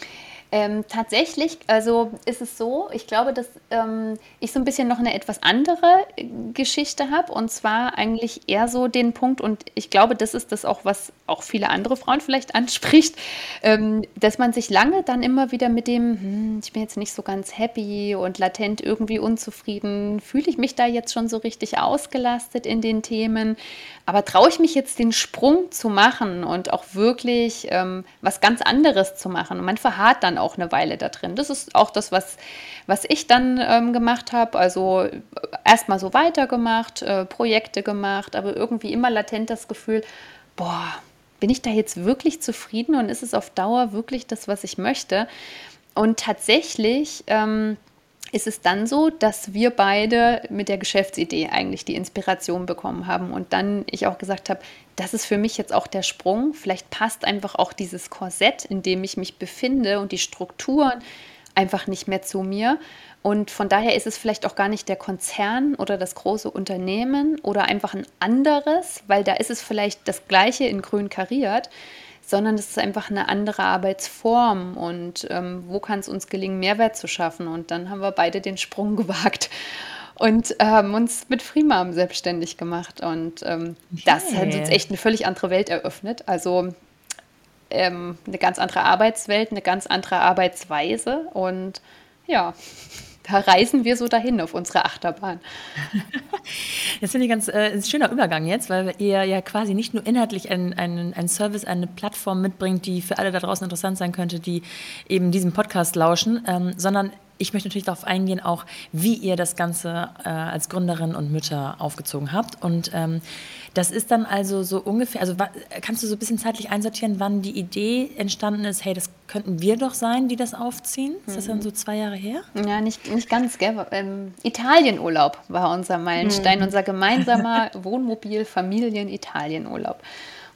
S2: Ähm, tatsächlich, also ist es so, ich glaube, dass ähm, ich so ein bisschen noch eine etwas andere äh, Geschichte habe und zwar eigentlich eher so den Punkt und ich glaube, das ist das auch, was auch viele andere Frauen vielleicht anspricht, ähm, dass man sich lange dann immer wieder mit dem, hm, ich bin jetzt nicht so ganz happy und latent irgendwie unzufrieden, fühle ich mich da jetzt schon so richtig ausgelastet in den Themen, aber traue ich mich jetzt den Sprung zu machen und auch wirklich ähm, was ganz anderes zu machen und man verharrt dann auch eine Weile da drin. Das ist auch das, was, was ich dann ähm, gemacht habe. Also erstmal so weitergemacht, äh, Projekte gemacht, aber irgendwie immer latent das Gefühl, boah, bin ich da jetzt wirklich zufrieden und ist es auf Dauer wirklich das, was ich möchte? Und tatsächlich ähm, ist es dann so, dass wir beide mit der Geschäftsidee eigentlich die Inspiration bekommen haben und dann ich auch gesagt habe, das ist für mich jetzt auch der Sprung. Vielleicht passt einfach auch dieses Korsett, in dem ich mich befinde und die Strukturen einfach nicht mehr zu mir. Und von daher ist es vielleicht auch gar nicht der Konzern oder das große Unternehmen oder einfach ein anderes, weil da ist es vielleicht das gleiche in grün kariert, sondern es ist einfach eine andere Arbeitsform und ähm, wo kann es uns gelingen, Mehrwert zu schaffen. Und dann haben wir beide den Sprung gewagt und haben uns mit Freemam selbstständig gemacht. Und ähm, okay. das hat uns echt eine völlig andere Welt eröffnet. Also ähm, eine ganz andere Arbeitswelt, eine ganz andere Arbeitsweise und ja. Da reisen wir so dahin auf unsere Achterbahn.
S1: Das finde ich ganz äh, ein schöner Übergang jetzt, weil ihr ja quasi nicht nur inhaltlich einen ein Service, eine Plattform mitbringt, die für alle da draußen interessant sein könnte, die eben diesem Podcast lauschen, ähm, sondern ich möchte natürlich darauf eingehen, auch wie ihr das Ganze äh, als Gründerin und Mütter aufgezogen habt. Und ähm, das ist dann also so ungefähr, also kannst du so ein bisschen zeitlich einsortieren, wann die Idee entstanden ist, hey, das könnten wir doch sein, die das aufziehen? Ist das dann mhm. so zwei Jahre her?
S2: Ja, nicht, nicht ganz, gell? Ähm, Italienurlaub war unser Meilenstein, mhm. unser gemeinsamer Wohnmobil-Familien-Italienurlaub.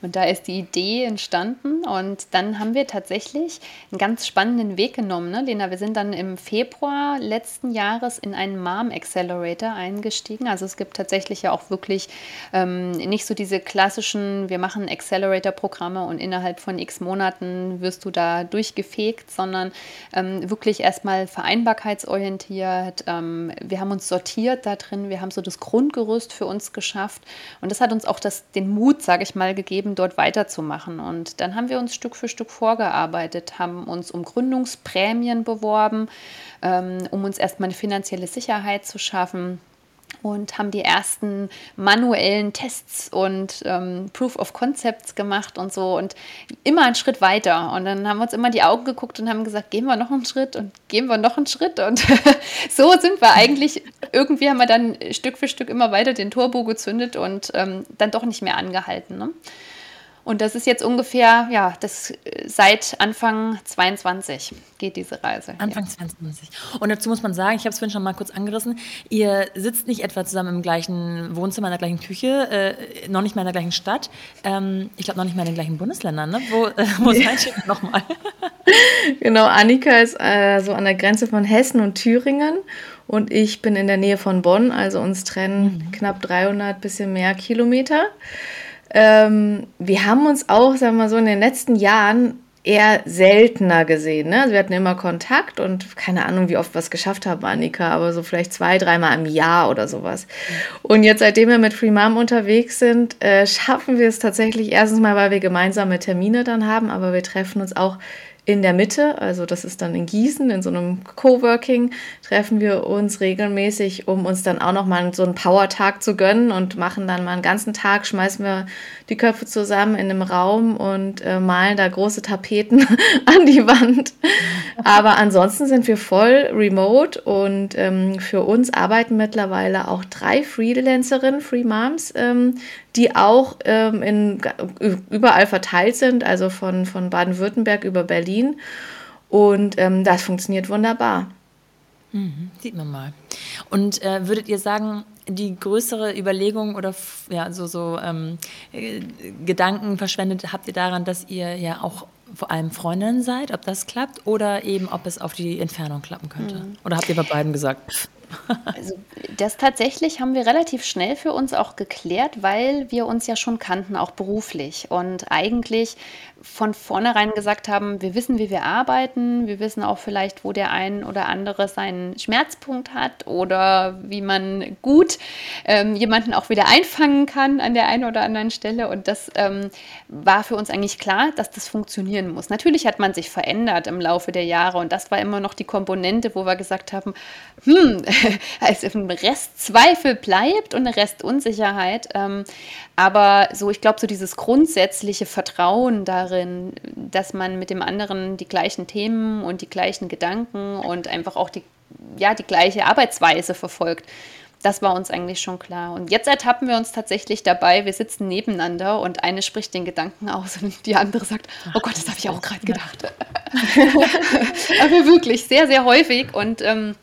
S2: Und da ist die Idee entstanden und dann haben wir tatsächlich einen ganz spannenden Weg genommen. Ne, Lena, wir sind dann im Februar letzten Jahres in einen Mom Accelerator eingestiegen. Also es gibt tatsächlich ja auch wirklich ähm, nicht so diese klassischen, wir machen Accelerator-Programme und innerhalb von x Monaten wirst du da durchgefegt, sondern ähm, wirklich erstmal vereinbarkeitsorientiert. Ähm, wir haben uns sortiert da drin, wir haben so das Grundgerüst für uns geschafft und das hat uns auch das, den Mut, sage ich mal, gegeben, dort weiterzumachen. Und dann haben wir uns Stück für Stück vorgearbeitet, haben uns um Gründungsprämien beworben, ähm, um uns erstmal eine finanzielle Sicherheit zu schaffen und haben die ersten manuellen Tests und ähm, Proof of Concepts gemacht und so und immer einen Schritt weiter. Und dann haben wir uns immer die Augen geguckt und haben gesagt, gehen wir noch einen Schritt und gehen wir noch einen Schritt. Und so sind wir eigentlich, irgendwie haben wir dann Stück für Stück immer weiter den Turbo gezündet und ähm, dann doch nicht mehr angehalten. Ne? Und das ist jetzt ungefähr, ja, das seit Anfang 22 geht diese Reise.
S1: Anfang ja. 22. Und dazu muss man sagen, ich habe es vorhin schon mal kurz angerissen, ihr sitzt nicht etwa zusammen im gleichen Wohnzimmer, in der gleichen Küche, äh, noch nicht mal in der gleichen Stadt, ähm, ich glaube noch nicht mal in den gleichen Bundesländern, ne? Wo, äh, wo seid ihr nochmal?
S3: genau, Annika ist äh, so an der Grenze von Hessen und Thüringen und ich bin in der Nähe von Bonn, also uns trennen mhm. knapp 300, bisschen mehr Kilometer. Ähm, wir haben uns auch, sagen wir mal so, in den letzten Jahren eher seltener gesehen. Ne? Also wir hatten immer Kontakt und keine Ahnung, wie oft wir es geschafft haben, Annika, aber so vielleicht zwei, dreimal im Jahr oder sowas. Und jetzt, seitdem wir mit Free Mom unterwegs sind, äh, schaffen wir es tatsächlich erstens mal, weil wir gemeinsame Termine dann haben, aber wir treffen uns auch in der Mitte, also das ist dann in Gießen, in so einem Coworking, treffen wir uns regelmäßig, um uns dann auch nochmal so einen Power-Tag zu gönnen und machen dann mal einen ganzen Tag, schmeißen wir die Köpfe zusammen in einem Raum und äh, malen da große Tapeten an die Wand. Aber ansonsten sind wir voll remote und ähm, für uns arbeiten mittlerweile auch drei Freelancerinnen, Free Moms, ähm, die auch ähm, in, überall verteilt sind, also von, von Baden-Württemberg über Berlin. Und ähm, das funktioniert wunderbar.
S1: Mhm, sieht man mal. Und äh, würdet ihr sagen, die größere Überlegung oder ja, so, so ähm, äh, Gedanken verschwendet habt ihr daran, dass ihr ja auch vor allem Freundinnen seid, ob das klappt oder eben ob es auf die Entfernung klappen könnte? Mhm. Oder habt ihr bei beiden gesagt?
S2: Also das tatsächlich haben wir relativ schnell für uns auch geklärt, weil wir uns ja schon kannten, auch beruflich. Und eigentlich von vornherein gesagt haben, wir wissen, wie wir arbeiten, wir wissen auch vielleicht, wo der ein oder andere seinen Schmerzpunkt hat oder wie man gut ähm, jemanden auch wieder einfangen kann an der einen oder anderen Stelle. Und das ähm, war für uns eigentlich klar, dass das funktionieren muss. Natürlich hat man sich verändert im Laufe der Jahre und das war immer noch die Komponente, wo wir gesagt haben, hm, also ein Rest Zweifel bleibt und eine Restunsicherheit. Ähm, aber so, ich glaube, so dieses grundsätzliche Vertrauen darin, dass man mit dem anderen die gleichen Themen und die gleichen Gedanken und einfach auch die, ja, die gleiche Arbeitsweise verfolgt. Das war uns eigentlich schon klar. Und jetzt ertappen wir uns tatsächlich dabei, wir sitzen nebeneinander und eine spricht den Gedanken aus und die andere sagt, oh Gott, das habe ich auch gerade gedacht. Aber wirklich sehr, sehr häufig und ähm,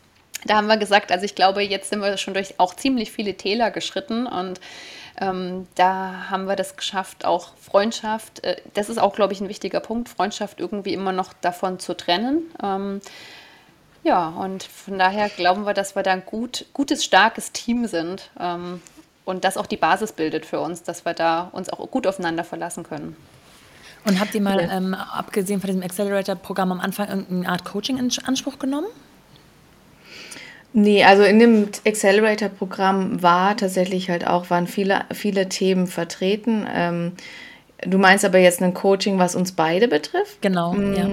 S2: da haben wir gesagt, also ich glaube, jetzt sind wir schon durch auch ziemlich viele Täler geschritten und ähm, da haben wir das geschafft, auch Freundschaft, äh, das ist auch, glaube ich, ein wichtiger Punkt, Freundschaft irgendwie immer noch davon zu trennen. Ähm, ja, und von daher glauben wir, dass wir da ein gut, gutes, starkes Team sind ähm, und das auch die Basis bildet für uns, dass wir da uns auch gut aufeinander verlassen können.
S1: Und habt ihr mal, ähm, abgesehen von diesem Accelerator-Programm am Anfang, irgendeine Art Coaching in Anspruch genommen?
S3: Nee, also in dem Accelerator-Programm war tatsächlich halt auch, waren viele, viele Themen vertreten. Ähm, du meinst aber jetzt ein Coaching, was uns beide betrifft?
S1: Genau, mm, ja.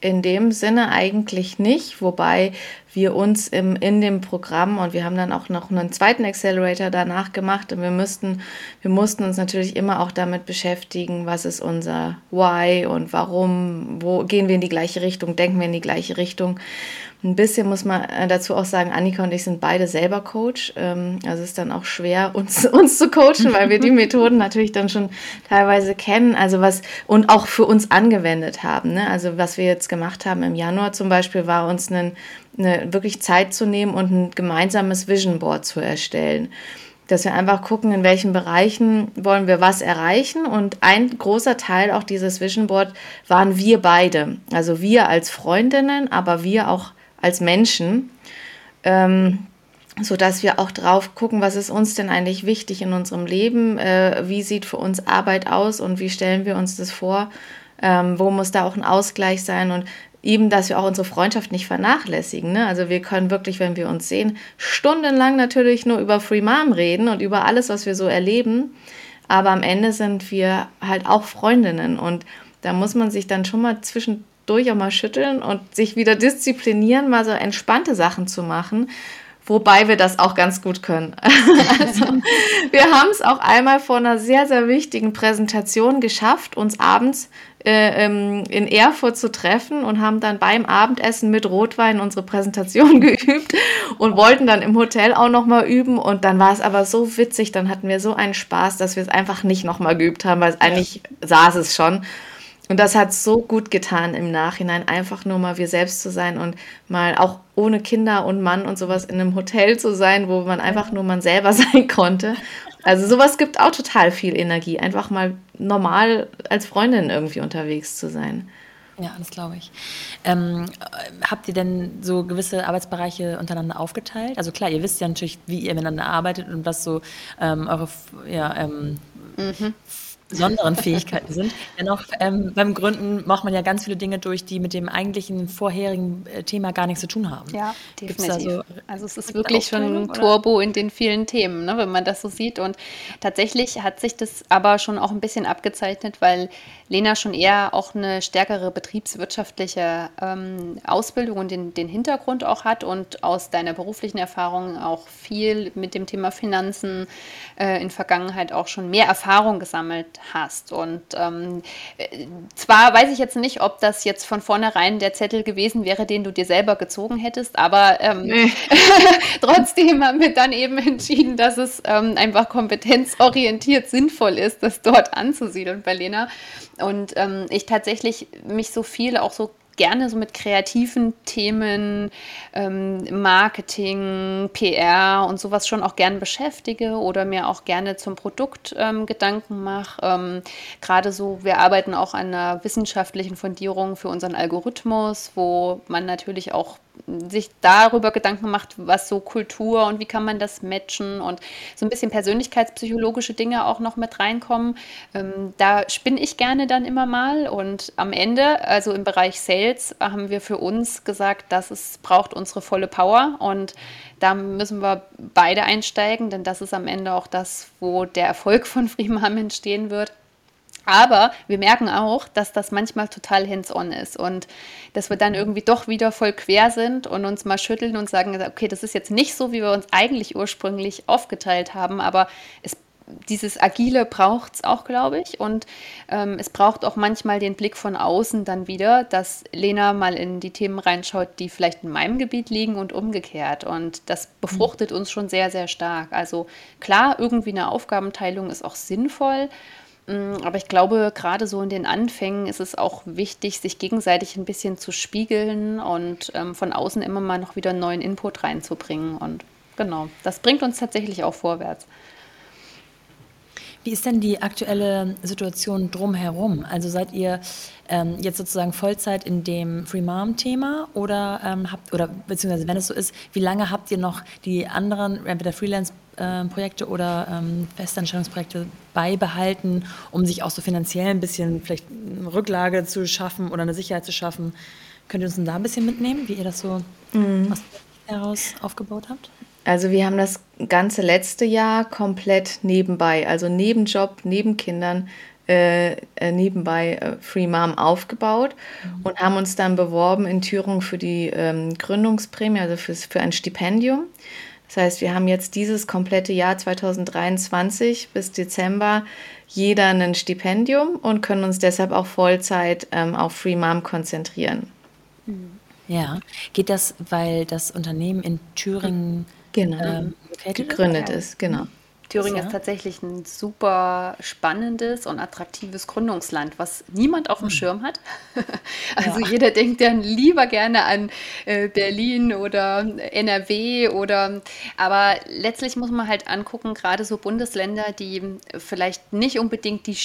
S3: In dem Sinne eigentlich nicht, wobei wir uns im, in dem Programm und wir haben dann auch noch einen zweiten Accelerator danach gemacht und wir müssten, wir mussten uns natürlich immer auch damit beschäftigen, was ist unser Why und warum, wo gehen wir in die gleiche Richtung, denken wir in die gleiche Richtung. Ein bisschen muss man äh, dazu auch sagen, Annika und ich sind beide selber Coach. Ähm, also es ist dann auch schwer, uns, uns zu coachen, weil wir die Methoden natürlich dann schon teilweise kennen. Also was und auch für uns angewendet haben. Ne? Also was wir jetzt gemacht haben im Januar zum Beispiel, war uns einen, eine, wirklich Zeit zu nehmen und ein gemeinsames Vision Board zu erstellen dass wir einfach gucken, in welchen Bereichen wollen wir was erreichen. Und ein großer Teil auch dieses Vision Board waren wir beide. Also wir als Freundinnen, aber wir auch als Menschen. Ähm, so dass wir auch drauf gucken, was ist uns denn eigentlich wichtig in unserem Leben, äh, wie sieht für uns Arbeit aus und wie stellen wir uns das vor, ähm, wo muss da auch ein Ausgleich sein und eben, dass wir auch unsere Freundschaft nicht vernachlässigen. Ne? Also wir können wirklich, wenn wir uns sehen, stundenlang natürlich nur über Free Mom reden und über alles, was wir so erleben, aber am Ende sind wir halt auch Freundinnen und da muss man sich dann schon mal zwischendurch auch mal schütteln und sich wieder disziplinieren, mal so entspannte Sachen zu machen Wobei wir das auch ganz gut können. Also, wir haben es auch einmal vor einer sehr, sehr wichtigen Präsentation geschafft, uns abends äh, ähm, in Erfurt zu treffen und haben dann beim Abendessen mit Rotwein unsere Präsentation geübt und wollten dann im Hotel auch nochmal üben. Und dann war es aber so witzig, dann hatten wir so einen Spaß, dass wir es einfach nicht nochmal geübt haben, weil eigentlich saß es schon. Und das hat so gut getan im Nachhinein, einfach nur mal wir selbst zu sein und mal auch ohne Kinder und Mann und sowas in einem Hotel zu sein, wo man einfach nur man selber sein konnte. Also sowas gibt auch total viel Energie, einfach mal normal als Freundin irgendwie unterwegs zu sein.
S1: Ja, das glaube ich. Ähm, habt ihr denn so gewisse Arbeitsbereiche untereinander aufgeteilt? Also klar, ihr wisst ja natürlich, wie ihr miteinander arbeitet und was so ähm, eure ja, ähm, mhm besonderen Fähigkeiten sind. Dennoch ähm, beim Gründen macht man ja ganz viele Dinge durch, die mit dem eigentlichen vorherigen äh, Thema gar nichts zu tun haben.
S2: Ja, definitiv. So also es ist wirklich schon ein Turbo in den vielen Themen, ne, wenn man das so sieht. Und tatsächlich hat sich das aber schon auch ein bisschen abgezeichnet, weil Lena schon eher auch eine stärkere betriebswirtschaftliche ähm, Ausbildung und den, den Hintergrund auch hat und aus deiner beruflichen Erfahrung auch viel mit dem Thema Finanzen äh, in Vergangenheit auch schon mehr Erfahrung gesammelt hast. Und ähm, zwar weiß ich jetzt nicht, ob das jetzt von vornherein der Zettel gewesen wäre, den du dir selber gezogen hättest, aber ähm, nee. trotzdem haben wir dann eben entschieden, dass es ähm, einfach kompetenzorientiert sinnvoll ist, das dort anzusiedeln bei Lena. Und ähm, ich tatsächlich mich so viel auch so gerne so mit kreativen Themen, ähm, Marketing, PR und sowas schon auch gern beschäftige oder mir auch gerne zum Produkt ähm, Gedanken mache. Ähm, Gerade so, wir arbeiten auch an einer wissenschaftlichen Fundierung für unseren Algorithmus, wo man natürlich auch sich darüber Gedanken macht, was so Kultur und wie kann man das matchen und so ein bisschen persönlichkeitspsychologische Dinge auch noch mit reinkommen. Ähm, da spinne ich gerne dann immer mal und am Ende, also im Bereich Sales, haben wir für uns gesagt, dass es braucht unsere volle Power und da müssen wir beide einsteigen, denn das ist am Ende auch das, wo der Erfolg von Freeman entstehen wird. Aber wir merken auch, dass das manchmal total hands-on ist und dass wir dann irgendwie doch wieder voll quer sind und uns mal schütteln und sagen, okay, das ist jetzt nicht so, wie wir uns eigentlich ursprünglich aufgeteilt haben, aber es dieses Agile braucht es auch, glaube ich. Und ähm, es braucht auch manchmal den Blick von außen dann wieder, dass Lena mal in die Themen reinschaut, die vielleicht in meinem Gebiet liegen und umgekehrt. Und das befruchtet uns schon sehr, sehr stark. Also klar, irgendwie eine Aufgabenteilung ist auch sinnvoll. Mm, aber ich glaube, gerade so in den Anfängen ist es auch wichtig, sich gegenseitig ein bisschen zu spiegeln und ähm, von außen immer mal noch wieder neuen Input reinzubringen. Und genau, das bringt uns tatsächlich auch vorwärts.
S1: Wie ist denn die aktuelle Situation drumherum? Also seid ihr ähm, jetzt sozusagen Vollzeit in dem Free Mom-Thema oder ähm, habt, oder beziehungsweise wenn es so ist, wie lange habt ihr noch die anderen, entweder Freelance-Projekte oder ähm, Festanstellungsprojekte beibehalten, um sich auch so finanziell ein bisschen vielleicht eine Rücklage zu schaffen oder eine Sicherheit zu schaffen? Könnt ihr uns denn da ein bisschen mitnehmen, wie ihr das so mhm. aus heraus aufgebaut habt?
S3: Also wir haben das ganze letzte Jahr komplett nebenbei, also neben Job, neben Kindern, äh, äh, nebenbei äh, Free Mom aufgebaut mhm. und haben uns dann beworben in Thüringen für die ähm, Gründungsprämie, also für, für ein Stipendium. Das heißt, wir haben jetzt dieses komplette Jahr 2023 bis Dezember jeder ein Stipendium und können uns deshalb auch Vollzeit ähm, auf Free Mom konzentrieren.
S1: Ja, geht das, weil das Unternehmen in Thüringen
S3: genau. ähm, gegründet ist, genau.
S2: Thüringen ist tatsächlich ein super spannendes und attraktives Gründungsland, was niemand auf dem hm. Schirm hat. also ja. jeder denkt dann lieber gerne an äh, Berlin oder NRW oder aber letztlich muss man halt angucken, gerade so Bundesländer, die vielleicht nicht unbedingt die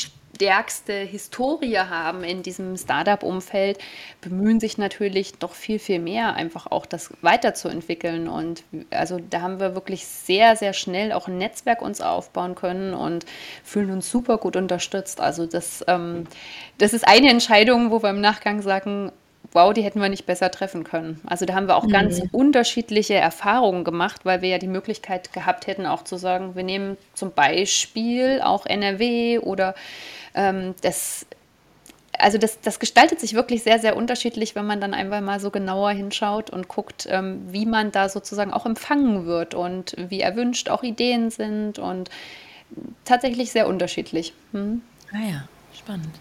S2: stärkste Historie haben in diesem Startup-Umfeld, bemühen sich natürlich doch viel, viel mehr, einfach auch das weiterzuentwickeln. Und also da haben wir wirklich sehr, sehr schnell auch ein Netzwerk uns aufbauen können und fühlen uns super gut unterstützt. Also das, ähm, das ist eine Entscheidung, wo wir im Nachgang sagen, wow, die hätten wir nicht besser treffen können. Also da haben wir auch mhm. ganz unterschiedliche Erfahrungen gemacht, weil wir ja die Möglichkeit gehabt hätten, auch zu sagen, wir nehmen zum Beispiel auch NRW oder ähm, das, also das, das gestaltet sich wirklich sehr, sehr unterschiedlich, wenn man dann einfach mal so genauer hinschaut und guckt, ähm, wie man da sozusagen auch empfangen wird und wie erwünscht auch Ideen sind und tatsächlich sehr unterschiedlich.
S1: Hm. Ah ja, spannend.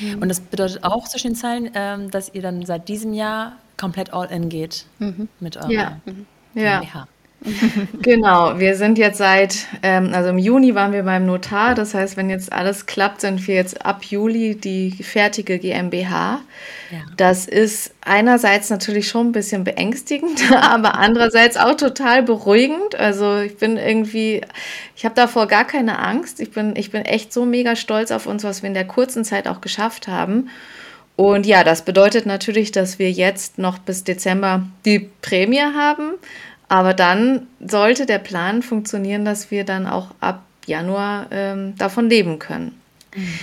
S1: Mhm. Und das bedeutet auch zwischen den Zeilen, ähm, dass ihr dann seit diesem Jahr komplett all in geht mhm. mit eurem
S3: ja. Ja. genau, wir sind jetzt seit, ähm, also im Juni waren wir beim Notar. Das heißt, wenn jetzt alles klappt, sind wir jetzt ab Juli die fertige GmbH. Ja. Das ist einerseits natürlich schon ein bisschen beängstigend, aber andererseits auch total beruhigend. Also ich bin irgendwie, ich habe davor gar keine Angst. Ich bin, ich bin echt so mega stolz auf uns, was wir in der kurzen Zeit auch geschafft haben. Und ja, das bedeutet natürlich, dass wir jetzt noch bis Dezember die Prämie haben. Aber dann sollte der Plan funktionieren, dass wir dann auch ab Januar ähm, davon leben können. Mhm.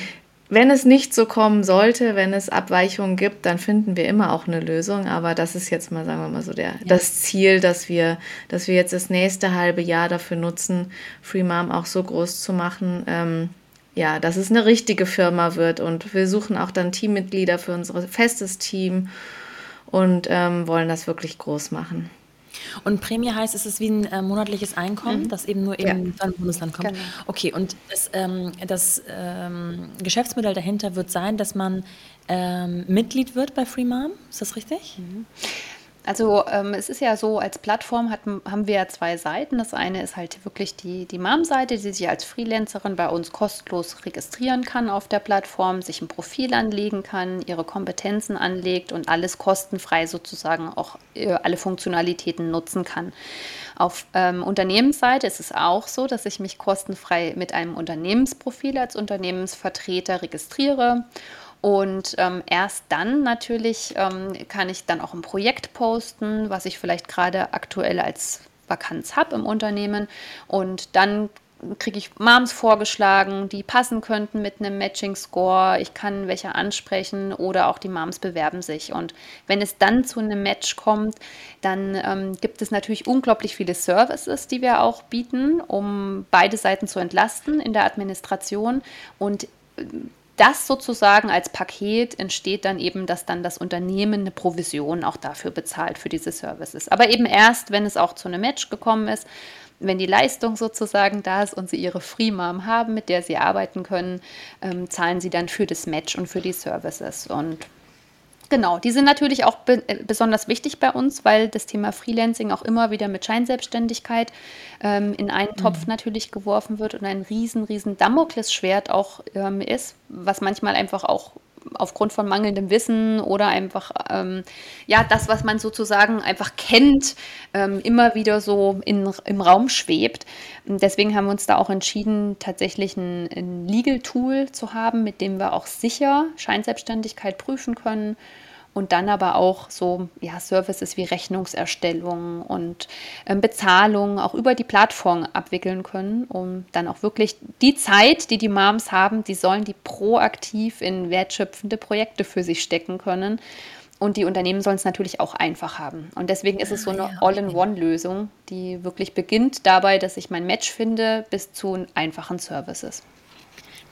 S3: Wenn es nicht so kommen sollte, wenn es Abweichungen gibt, dann finden wir immer auch eine Lösung. Aber das ist jetzt mal, sagen wir mal so, der, ja. das Ziel, dass wir, dass wir jetzt das nächste halbe Jahr dafür nutzen, Free Mom auch so groß zu machen. Ähm, ja, dass es eine richtige Firma wird. Und wir suchen auch dann Teammitglieder für unser festes Team und ähm, wollen das wirklich groß machen.
S1: Und Prämie heißt, es ist wie ein äh, monatliches Einkommen, mhm. das eben nur eben ja. von Bundesland kommt. Genau. Okay, und das, ähm, das ähm, Geschäftsmodell dahinter wird sein, dass man ähm, Mitglied wird bei FreeMom. Ist das richtig? Mhm.
S2: Also ähm, es ist ja so, als Plattform hat, haben wir ja zwei Seiten. Das eine ist halt wirklich die, die Mom-Seite, die sich als Freelancerin bei uns kostenlos registrieren kann auf der Plattform, sich ein Profil anlegen kann, ihre Kompetenzen anlegt und alles kostenfrei sozusagen auch äh, alle Funktionalitäten nutzen kann. Auf ähm, Unternehmensseite ist es auch so, dass ich mich kostenfrei mit einem Unternehmensprofil als Unternehmensvertreter registriere und ähm, erst dann natürlich ähm, kann ich dann auch ein Projekt posten, was ich vielleicht gerade aktuell als Vakanz habe im Unternehmen. Und dann kriege ich Moms vorgeschlagen, die passen könnten mit einem Matching-Score. Ich kann welche ansprechen oder auch die Moms bewerben sich. Und wenn es dann zu einem Match kommt, dann ähm, gibt es natürlich unglaublich viele Services, die wir auch bieten, um beide Seiten zu entlasten in der Administration. Und äh, das sozusagen als Paket entsteht dann eben, dass dann das Unternehmen eine Provision auch dafür bezahlt für diese Services. Aber eben erst, wenn es auch zu einem Match gekommen ist, wenn die Leistung sozusagen da ist und sie ihre Free Mom haben, mit der sie arbeiten können, ähm, zahlen sie dann für das Match und für die Services. Und Genau, die sind natürlich auch be äh, besonders wichtig bei uns, weil das Thema Freelancing auch immer wieder mit Scheinselbstständigkeit ähm, in einen mhm. Topf natürlich geworfen wird und ein riesen, riesen Damoklesschwert auch ähm, ist, was manchmal einfach auch aufgrund von mangelndem Wissen oder einfach, ähm, ja, das, was man sozusagen einfach kennt, ähm, immer wieder so in, im Raum schwebt. Und deswegen haben wir uns da auch entschieden, tatsächlich ein, ein Legal-Tool zu haben, mit dem wir auch sicher Scheinselbstständigkeit prüfen können und dann aber auch so ja, Services wie Rechnungserstellung und ähm, Bezahlung auch über die Plattform abwickeln können, um dann auch wirklich die Zeit, die die Moms haben, die sollen die proaktiv in wertschöpfende Projekte für sich stecken können. Und die Unternehmen sollen es natürlich auch einfach haben. Und deswegen ist es so eine All-in-One-Lösung, die wirklich beginnt dabei, dass ich mein Match finde, bis zu einfachen Services.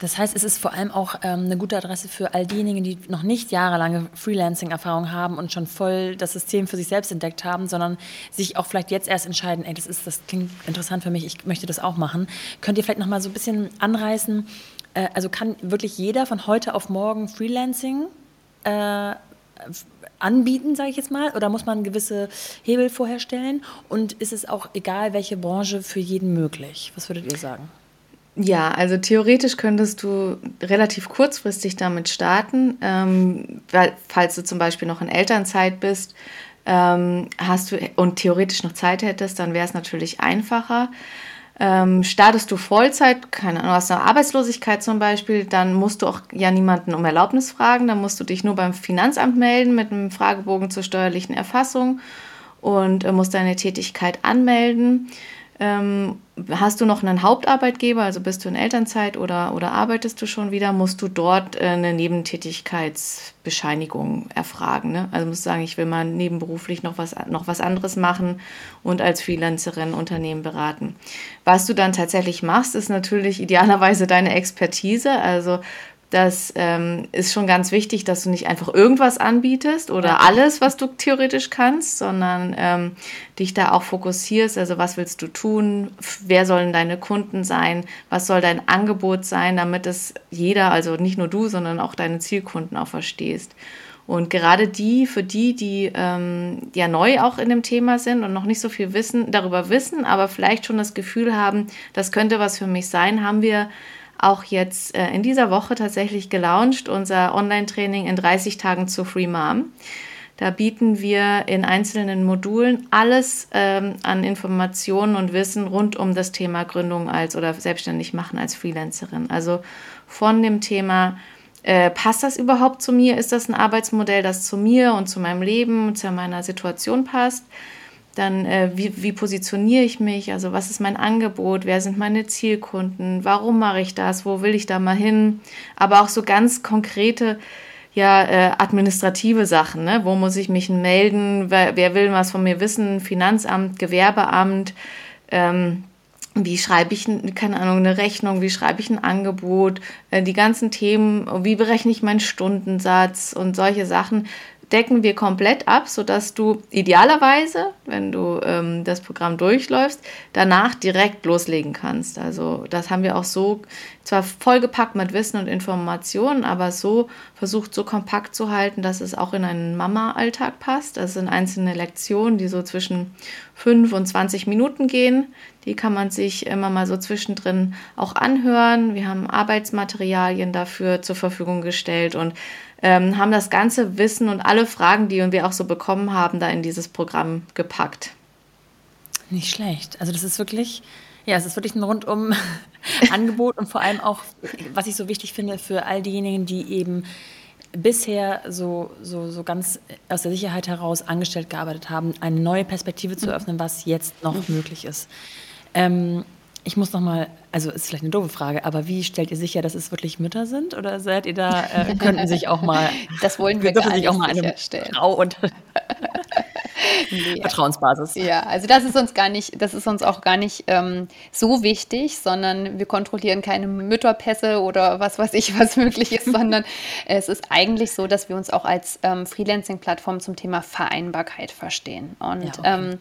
S1: Das heißt, es ist vor allem auch ähm, eine gute Adresse für all diejenigen, die noch nicht jahrelange Freelancing-Erfahrung haben und schon voll das System für sich selbst entdeckt haben, sondern sich auch vielleicht jetzt erst entscheiden, ey, das, ist, das klingt interessant für mich, ich möchte das auch machen. Könnt ihr vielleicht noch mal so ein bisschen anreißen, äh, also kann wirklich jeder von heute auf morgen Freelancing äh, anbieten, sage ich jetzt mal, oder muss man gewisse Hebel vorher stellen? Und ist es auch egal, welche Branche für jeden möglich? Was würdet ihr sagen?
S3: Ja, also theoretisch könntest du relativ kurzfristig damit starten, ähm, weil, falls du zum Beispiel noch in Elternzeit bist, ähm, hast du und theoretisch noch Zeit hättest, dann wäre es natürlich einfacher. Ähm, startest du Vollzeit, keine Ahnung, hast eine Arbeitslosigkeit zum Beispiel, dann musst du auch ja niemanden um Erlaubnis fragen, dann musst du dich nur beim Finanzamt melden mit einem Fragebogen zur steuerlichen Erfassung und äh, musst deine Tätigkeit anmelden. Ähm, hast du noch einen Hauptarbeitgeber, also bist du in Elternzeit oder, oder arbeitest du schon wieder, musst du dort äh, eine Nebentätigkeitsbescheinigung erfragen. Ne? Also musst du sagen, ich will mal nebenberuflich noch was, noch was anderes machen und als Freelancerin Unternehmen beraten. Was du dann tatsächlich machst, ist natürlich idealerweise deine Expertise. Also das ähm, ist schon ganz wichtig, dass du nicht einfach irgendwas anbietest oder ja. alles, was du theoretisch kannst, sondern ähm, dich da auch fokussierst. Also was willst du tun? Wer sollen deine Kunden sein? Was soll dein Angebot sein, damit es jeder, also nicht nur du, sondern auch deine Zielkunden auch verstehst. Und gerade die, für die, die ähm, ja neu auch in dem Thema sind und noch nicht so viel wissen, darüber wissen, aber vielleicht schon das Gefühl haben, das könnte was für mich sein, haben wir auch jetzt äh, in dieser Woche tatsächlich gelauncht, unser Online-Training in 30 Tagen zu Free Mom. Da bieten wir in einzelnen Modulen alles ähm, an Informationen und Wissen rund um das Thema Gründung als oder selbstständig machen als Freelancerin. Also von dem Thema, äh, passt das überhaupt zu mir? Ist das ein Arbeitsmodell, das zu mir und zu meinem Leben und zu meiner Situation passt? Dann, äh, wie, wie positioniere ich mich? Also, was ist mein Angebot? Wer sind meine Zielkunden? Warum mache ich das? Wo will ich da mal hin? Aber auch so ganz konkrete, ja, äh, administrative Sachen. Ne? Wo muss ich mich melden? Wer, wer, will was von mir wissen? Finanzamt, Gewerbeamt. Ähm, wie schreibe ich, keine Ahnung, eine Rechnung, wie schreibe ich ein Angebot, äh, die ganzen Themen, wie berechne ich meinen Stundensatz und solche Sachen decken wir komplett ab, sodass du idealerweise, wenn du ähm, das Programm durchläufst, danach direkt loslegen kannst. Also das haben wir auch so zwar vollgepackt mit Wissen und Informationen, aber so versucht so kompakt zu halten, dass es auch in einen Mama-Alltag passt. Das sind einzelne Lektionen, die so zwischen 5 und 20 Minuten gehen. Die kann man sich immer mal so zwischendrin auch anhören. Wir haben Arbeitsmaterialien dafür zur Verfügung gestellt und ähm, haben das ganze Wissen und alle Fragen, die wir auch so bekommen haben, da in dieses Programm gepackt.
S1: Nicht schlecht. Also das ist wirklich, ja, es ist wirklich ein rundum Angebot und vor allem auch, was ich so wichtig finde für all diejenigen, die eben bisher so, so, so ganz aus der Sicherheit heraus angestellt gearbeitet haben, eine neue Perspektive zu öffnen, was jetzt noch mhm. möglich ist. Ähm, ich muss noch mal, also ist vielleicht eine doofe Frage, aber wie stellt ihr sicher, dass es wirklich Mütter sind? Oder seid ihr da, äh, könnten sich auch mal,
S2: das wollen wir gar nicht auch mal eine
S1: Frau und nee. Vertrauensbasis.
S2: Ja, also das ist uns gar nicht, das ist uns auch gar nicht ähm, so wichtig, sondern wir kontrollieren keine Mütterpässe oder was weiß ich, was möglich ist, sondern es ist eigentlich so, dass wir uns auch als ähm, Freelancing-Plattform zum Thema Vereinbarkeit verstehen. Und ja, okay. ähm,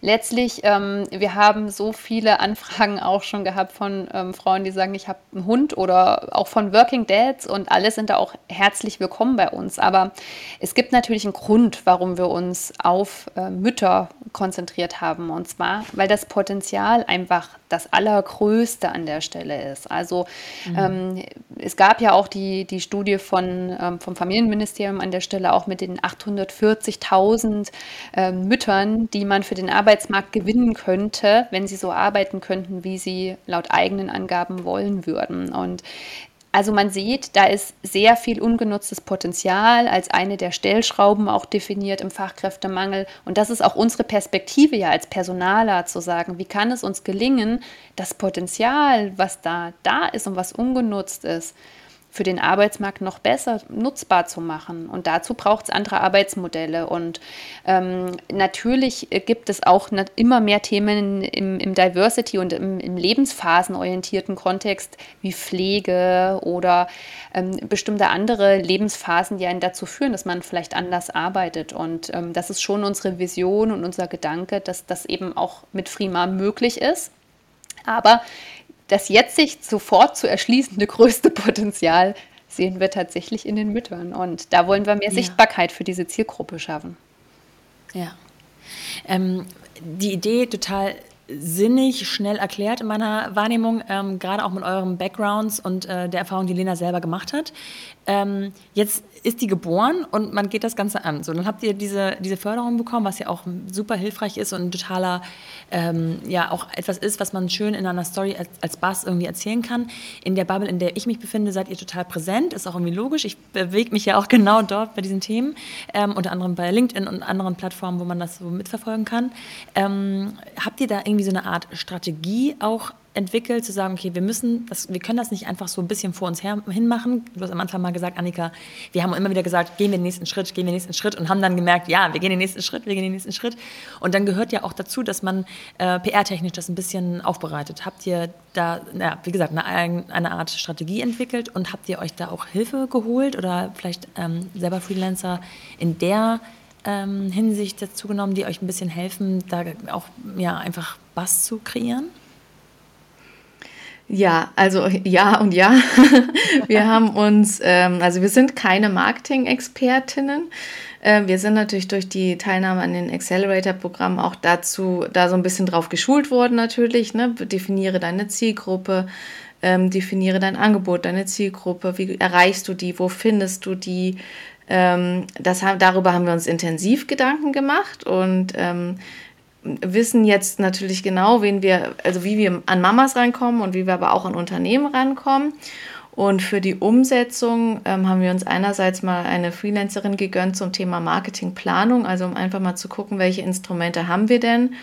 S2: letztlich, ähm, wir haben so viele Anfragen auch schon gehabt von ähm, Frauen, die sagen, ich habe einen Hund oder auch von Working Dads und alle sind da auch herzlich willkommen bei uns. Aber es gibt natürlich einen Grund, warum wir uns auf äh, Mütter konzentriert haben. Und zwar, weil das Potenzial einfach das Allergrößte an der Stelle ist. Also mhm. ähm, es gab ja auch die, die Studie von, ähm, vom Familienministerium an der Stelle auch mit den 840.000 äh, Müttern, die man für den Arbeitsmarkt gewinnen könnte, wenn sie so arbeiten könnten, wie sie laut eigenen Angaben wollen würden. Und also man sieht, da ist sehr viel ungenutztes Potenzial als eine der Stellschrauben auch definiert im Fachkräftemangel. Und das ist auch unsere Perspektive ja als Personaler zu sagen, wie kann es uns gelingen, das Potenzial, was da da ist und was ungenutzt ist, für den Arbeitsmarkt noch besser nutzbar zu machen. Und dazu braucht es andere Arbeitsmodelle. Und ähm, natürlich gibt es auch immer mehr Themen im, im Diversity und im, im, lebensphasenorientierten Kontext wie Pflege oder ähm, bestimmte andere Lebensphasen, die einen dazu führen, dass man vielleicht anders arbeitet. Und ähm, das ist schon unsere Vision und unser Gedanke, dass das eben auch mit Frima möglich ist. Aber das jetzt sich sofort zu erschließende größte Potenzial sehen wir tatsächlich in den Müttern. Und da wollen wir mehr ja. Sichtbarkeit für diese Zielgruppe schaffen.
S1: Ja. Ähm, die Idee total sinnig, schnell erklärt in meiner Wahrnehmung, ähm, gerade auch mit euren Backgrounds und äh, der Erfahrung, die Lena selber gemacht hat. Ähm, jetzt ist die geboren und man geht das Ganze an. So, dann habt ihr diese, diese Förderung bekommen, was ja auch super hilfreich ist und ein totaler, ähm, ja, auch etwas ist, was man schön in einer Story als, als Bass irgendwie erzählen kann. In der Bubble, in der ich mich befinde, seid ihr total präsent, ist auch irgendwie logisch. Ich bewege mich ja auch genau dort bei diesen Themen, ähm, unter anderem bei LinkedIn und anderen Plattformen, wo man das so mitverfolgen kann. Ähm, habt ihr da irgendwie so eine Art Strategie auch entwickelt, zu sagen, okay, wir müssen, das, wir können das nicht einfach so ein bisschen vor uns her, hin machen. Du hast am Anfang mal gesagt, Annika, wir haben immer wieder gesagt, gehen wir den nächsten Schritt, gehen wir den nächsten Schritt und haben dann gemerkt, ja, wir gehen den nächsten Schritt, wir gehen den nächsten Schritt. Und dann gehört ja auch dazu, dass man äh, PR-technisch das ein bisschen aufbereitet. Habt ihr da, ja, wie gesagt, eine, eine Art Strategie entwickelt und habt ihr euch da auch Hilfe geholt oder vielleicht ähm, selber Freelancer in der ähm, Hinsicht dazu genommen, die euch ein bisschen helfen, da auch ja, einfach Bass zu kreieren?
S3: Ja, also ja und ja. wir haben uns, ähm, also wir sind keine Marketing-Expertinnen. Äh, wir sind natürlich durch die Teilnahme an den Accelerator-Programmen auch dazu, da so ein bisschen drauf geschult worden natürlich. Ne? Definiere deine Zielgruppe, ähm, definiere dein Angebot, deine Zielgruppe, wie erreichst du die, wo findest du die. Ähm, das, darüber haben wir uns intensiv Gedanken gemacht und ähm, wissen jetzt natürlich genau, wen wir, also wie wir an Mamas rankommen und wie wir aber auch an Unternehmen rankommen. Und für die Umsetzung ähm, haben wir uns einerseits mal eine Freelancerin gegönnt zum Thema Marketingplanung, also um einfach mal zu gucken, welche Instrumente haben wir denn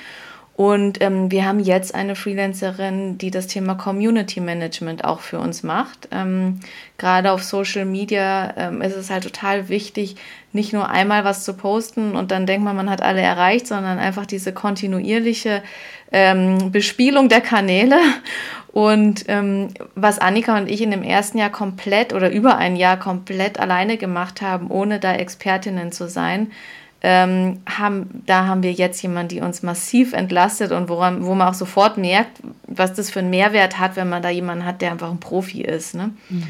S3: und ähm, wir haben jetzt eine Freelancerin, die das Thema Community Management auch für uns macht. Ähm, Gerade auf Social Media ähm, ist es halt total wichtig, nicht nur einmal was zu posten und dann denkt man, man hat alle erreicht, sondern einfach diese kontinuierliche ähm, Bespielung der Kanäle. Und ähm, was Annika und ich in dem ersten Jahr komplett oder über ein Jahr komplett alleine gemacht haben, ohne da Expertinnen zu sein, ähm, haben, da haben wir jetzt jemanden, die uns massiv entlastet und woran, wo man auch sofort merkt, was das für einen Mehrwert hat, wenn man da jemanden hat, der einfach ein Profi ist. Ne? Mhm.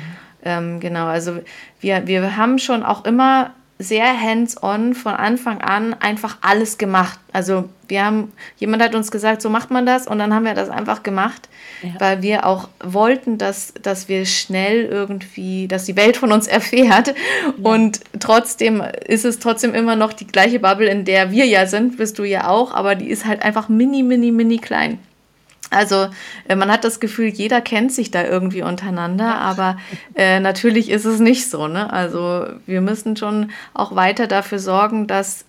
S3: Ähm, genau, also wir, wir haben schon auch immer sehr hands-on von Anfang an einfach alles gemacht. Also wir haben, jemand hat uns gesagt, so macht man das und dann haben wir das einfach gemacht, ja. weil wir auch wollten, dass, dass wir schnell irgendwie, dass die Welt von uns erfährt ja. und trotzdem ist es trotzdem immer noch die gleiche Bubble, in der wir ja sind, bist du ja auch, aber die ist halt einfach mini, mini, mini klein. Also äh, man hat das Gefühl, jeder kennt sich da irgendwie untereinander, aber äh, natürlich ist es nicht so. Ne? Also wir müssen schon auch weiter dafür sorgen, dass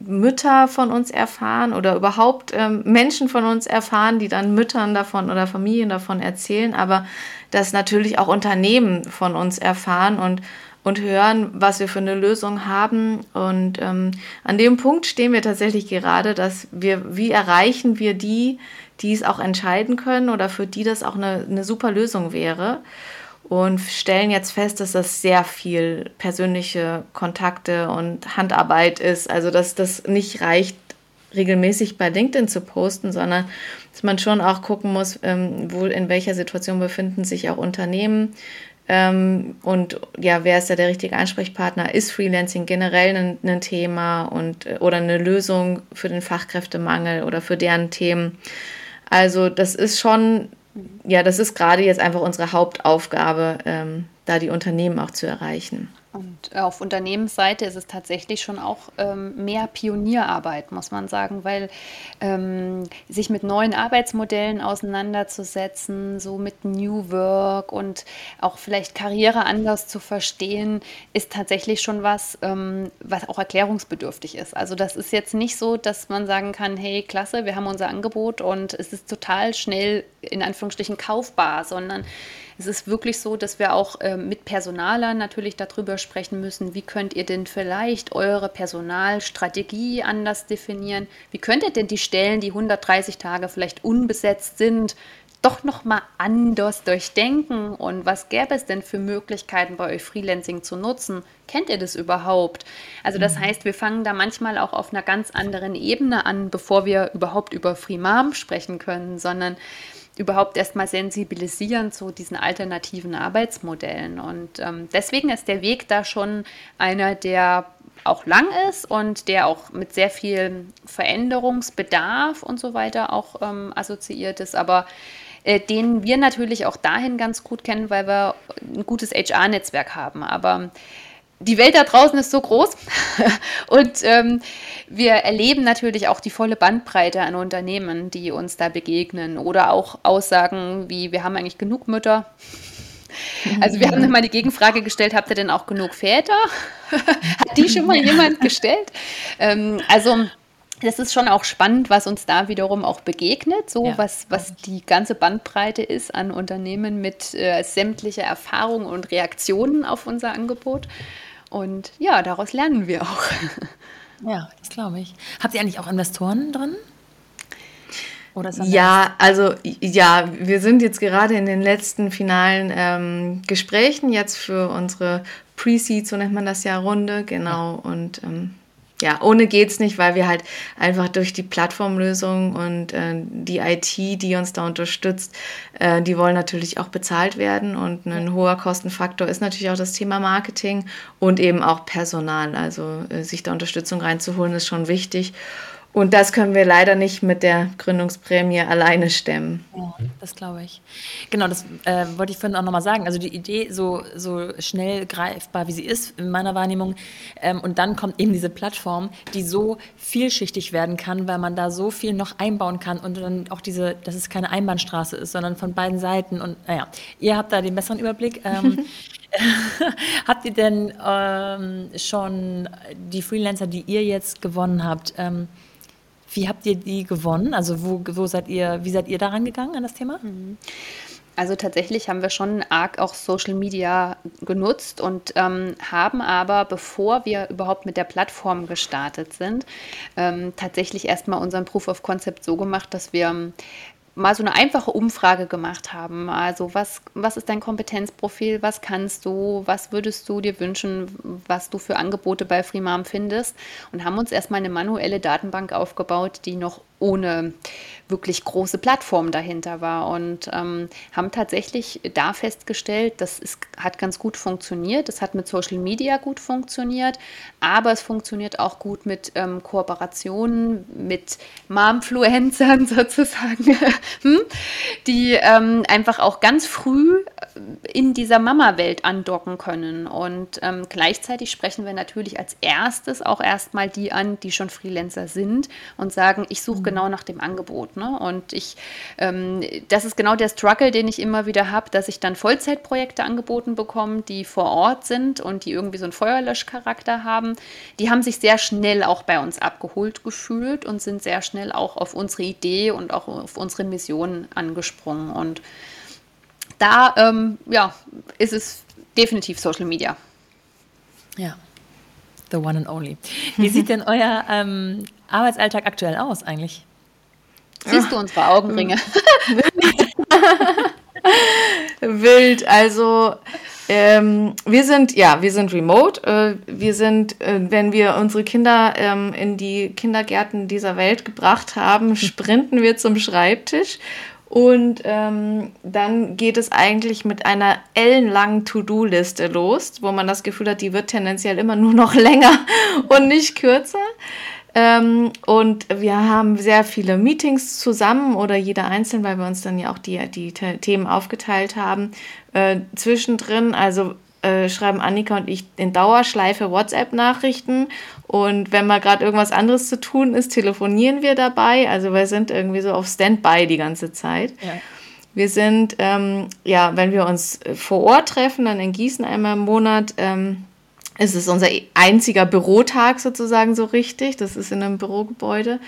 S3: Mütter von uns erfahren oder überhaupt ähm, Menschen von uns erfahren, die dann Müttern davon oder Familien davon erzählen, aber dass natürlich auch Unternehmen von uns erfahren und und hören, was wir für eine Lösung haben. Und ähm, an dem Punkt stehen wir tatsächlich gerade, dass wir, wie erreichen wir die, die es auch entscheiden können oder für die das auch eine, eine super Lösung wäre. Und stellen jetzt fest, dass das sehr viel persönliche Kontakte und Handarbeit ist. Also, dass das nicht reicht, regelmäßig bei LinkedIn zu posten, sondern dass man schon auch gucken muss, ähm, wo in welcher Situation befinden sich auch Unternehmen. Ähm, und ja, wer ist da der richtige Ansprechpartner? Ist Freelancing generell ein, ein Thema und oder eine Lösung für den Fachkräftemangel oder für deren Themen? Also das ist schon, ja, das ist gerade jetzt einfach unsere Hauptaufgabe, ähm, da die Unternehmen auch zu erreichen.
S2: Und auf Unternehmensseite ist es tatsächlich schon auch ähm, mehr Pionierarbeit, muss man sagen, weil ähm, sich mit neuen Arbeitsmodellen auseinanderzusetzen, so mit New Work und auch vielleicht Karriere anders zu verstehen, ist tatsächlich schon was, ähm, was auch erklärungsbedürftig ist. Also das ist jetzt nicht so, dass man sagen kann, hey, klasse, wir haben unser Angebot und es ist total schnell in Anführungsstrichen kaufbar, sondern es ist wirklich so, dass wir auch äh, mit Personalern natürlich darüber sprechen müssen, wie könnt ihr denn vielleicht eure Personalstrategie anders definieren? Wie könnt ihr denn die Stellen, die 130 Tage vielleicht unbesetzt sind, doch noch mal anders durchdenken und was gäbe es denn für Möglichkeiten bei euch Freelancing zu nutzen? Kennt ihr das überhaupt? Also das mhm. heißt, wir fangen da manchmal auch auf einer ganz anderen Ebene an, bevor wir überhaupt über Free Mom sprechen können, sondern überhaupt erstmal sensibilisieren zu diesen alternativen Arbeitsmodellen. Und ähm, deswegen ist der Weg da schon einer, der auch lang ist und der auch mit sehr viel Veränderungsbedarf und so weiter auch ähm, assoziiert ist, aber äh, den wir natürlich auch dahin ganz gut kennen, weil wir ein gutes HR-Netzwerk haben. Aber die Welt da draußen ist so groß und ähm, wir erleben natürlich auch die volle Bandbreite an Unternehmen, die uns da begegnen oder auch Aussagen wie, wir haben eigentlich genug Mütter. Also wir haben nochmal die Gegenfrage gestellt, habt ihr denn auch genug Väter? Hat die schon mal jemand gestellt? Ähm, also das ist schon auch spannend, was uns da wiederum auch begegnet, so ja, was, was die ganze Bandbreite ist an Unternehmen mit äh, sämtlicher Erfahrung und Reaktionen auf unser Angebot. Und ja, daraus lernen wir auch.
S1: Ja, das glaube ich. Habt ihr eigentlich auch Investoren drin?
S3: ja, also ja, wir sind jetzt gerade in den letzten finalen ähm, Gesprächen jetzt für unsere Pre-Seed, so nennt man das ja, Runde, genau. Und ähm, ja, ohne geht's nicht, weil wir halt einfach durch die Plattformlösung und äh, die IT, die uns da unterstützt, äh, die wollen natürlich auch bezahlt werden und ein hoher Kostenfaktor ist natürlich auch das Thema Marketing und eben auch Personal. Also äh, sich da Unterstützung reinzuholen ist schon wichtig. Und das können wir leider nicht mit der Gründungsprämie alleine stemmen.
S1: Ja, das glaube ich. Genau, das äh, wollte ich vorhin auch nochmal sagen. Also die Idee, so, so schnell greifbar wie sie ist, in meiner Wahrnehmung, ähm, und dann kommt eben diese Plattform, die so vielschichtig werden kann, weil man da so viel noch einbauen kann und dann auch diese, dass es keine Einbahnstraße ist, sondern von beiden Seiten. Und naja, ihr habt da den besseren Überblick. Ähm, habt ihr denn ähm, schon die Freelancer, die ihr jetzt gewonnen habt, ähm, wie habt ihr die gewonnen? Also wo, wo seid ihr, wie seid ihr daran gegangen an das Thema? Mhm.
S2: Also tatsächlich haben wir schon arg auch Social Media genutzt und ähm, haben aber, bevor wir überhaupt mit der Plattform gestartet sind, ähm, tatsächlich erstmal unseren Proof of Concept so gemacht, dass wir mal so eine einfache Umfrage gemacht haben. Also was, was ist dein Kompetenzprofil, was kannst du, was würdest du dir wünschen, was du für Angebote bei FreeMarm findest? Und haben uns erstmal eine manuelle Datenbank aufgebaut, die noch ohne wirklich große Plattform dahinter war und ähm, haben tatsächlich da festgestellt, das ist, hat ganz gut funktioniert. Es hat mit Social Media gut funktioniert, aber es funktioniert auch gut mit ähm, Kooperationen, mit Momfluencern sozusagen, hm? die ähm, einfach auch ganz früh in dieser Mama-Welt andocken können. Und ähm, gleichzeitig sprechen wir natürlich als erstes auch erstmal die an, die schon Freelancer sind und sagen, ich suche mhm. genau nach dem Angebot. Ne? Und ich, ähm, das ist genau der Struggle, den ich immer wieder habe, dass ich dann Vollzeitprojekte angeboten bekomme, die vor Ort sind und die irgendwie so einen Feuerlöschcharakter haben. Die haben sich sehr schnell auch bei uns abgeholt gefühlt und sind sehr schnell auch auf unsere Idee und auch auf unsere Mission angesprungen. Und da ähm, ja, ist es definitiv Social Media.
S1: Ja, the one and only. Wie sieht denn euer ähm, Arbeitsalltag aktuell aus eigentlich?
S2: Siehst du unsere Augenringe?
S3: Wild, also ähm, wir sind, ja, wir sind remote. Äh, wir sind, äh, wenn wir unsere Kinder ähm, in die Kindergärten dieser Welt gebracht haben, sprinten wir zum Schreibtisch und ähm, dann geht es eigentlich mit einer ellenlangen To-Do-Liste los, wo man das Gefühl hat, die wird tendenziell immer nur noch länger und nicht kürzer. Ähm, und wir haben sehr viele Meetings zusammen oder jeder einzeln, weil wir uns dann ja auch die, die Themen aufgeteilt haben, äh, zwischendrin. Also äh, schreiben Annika und ich in Dauerschleife WhatsApp-Nachrichten. Und wenn mal gerade irgendwas anderes zu tun ist, telefonieren wir dabei. Also wir sind irgendwie so auf Standby die ganze Zeit. Ja. Wir sind, ähm, ja, wenn wir uns vor Ort treffen, dann in Gießen einmal im Monat, ähm, ist es unser einziger Bürotag sozusagen so richtig. Das ist in einem Bürogebäude.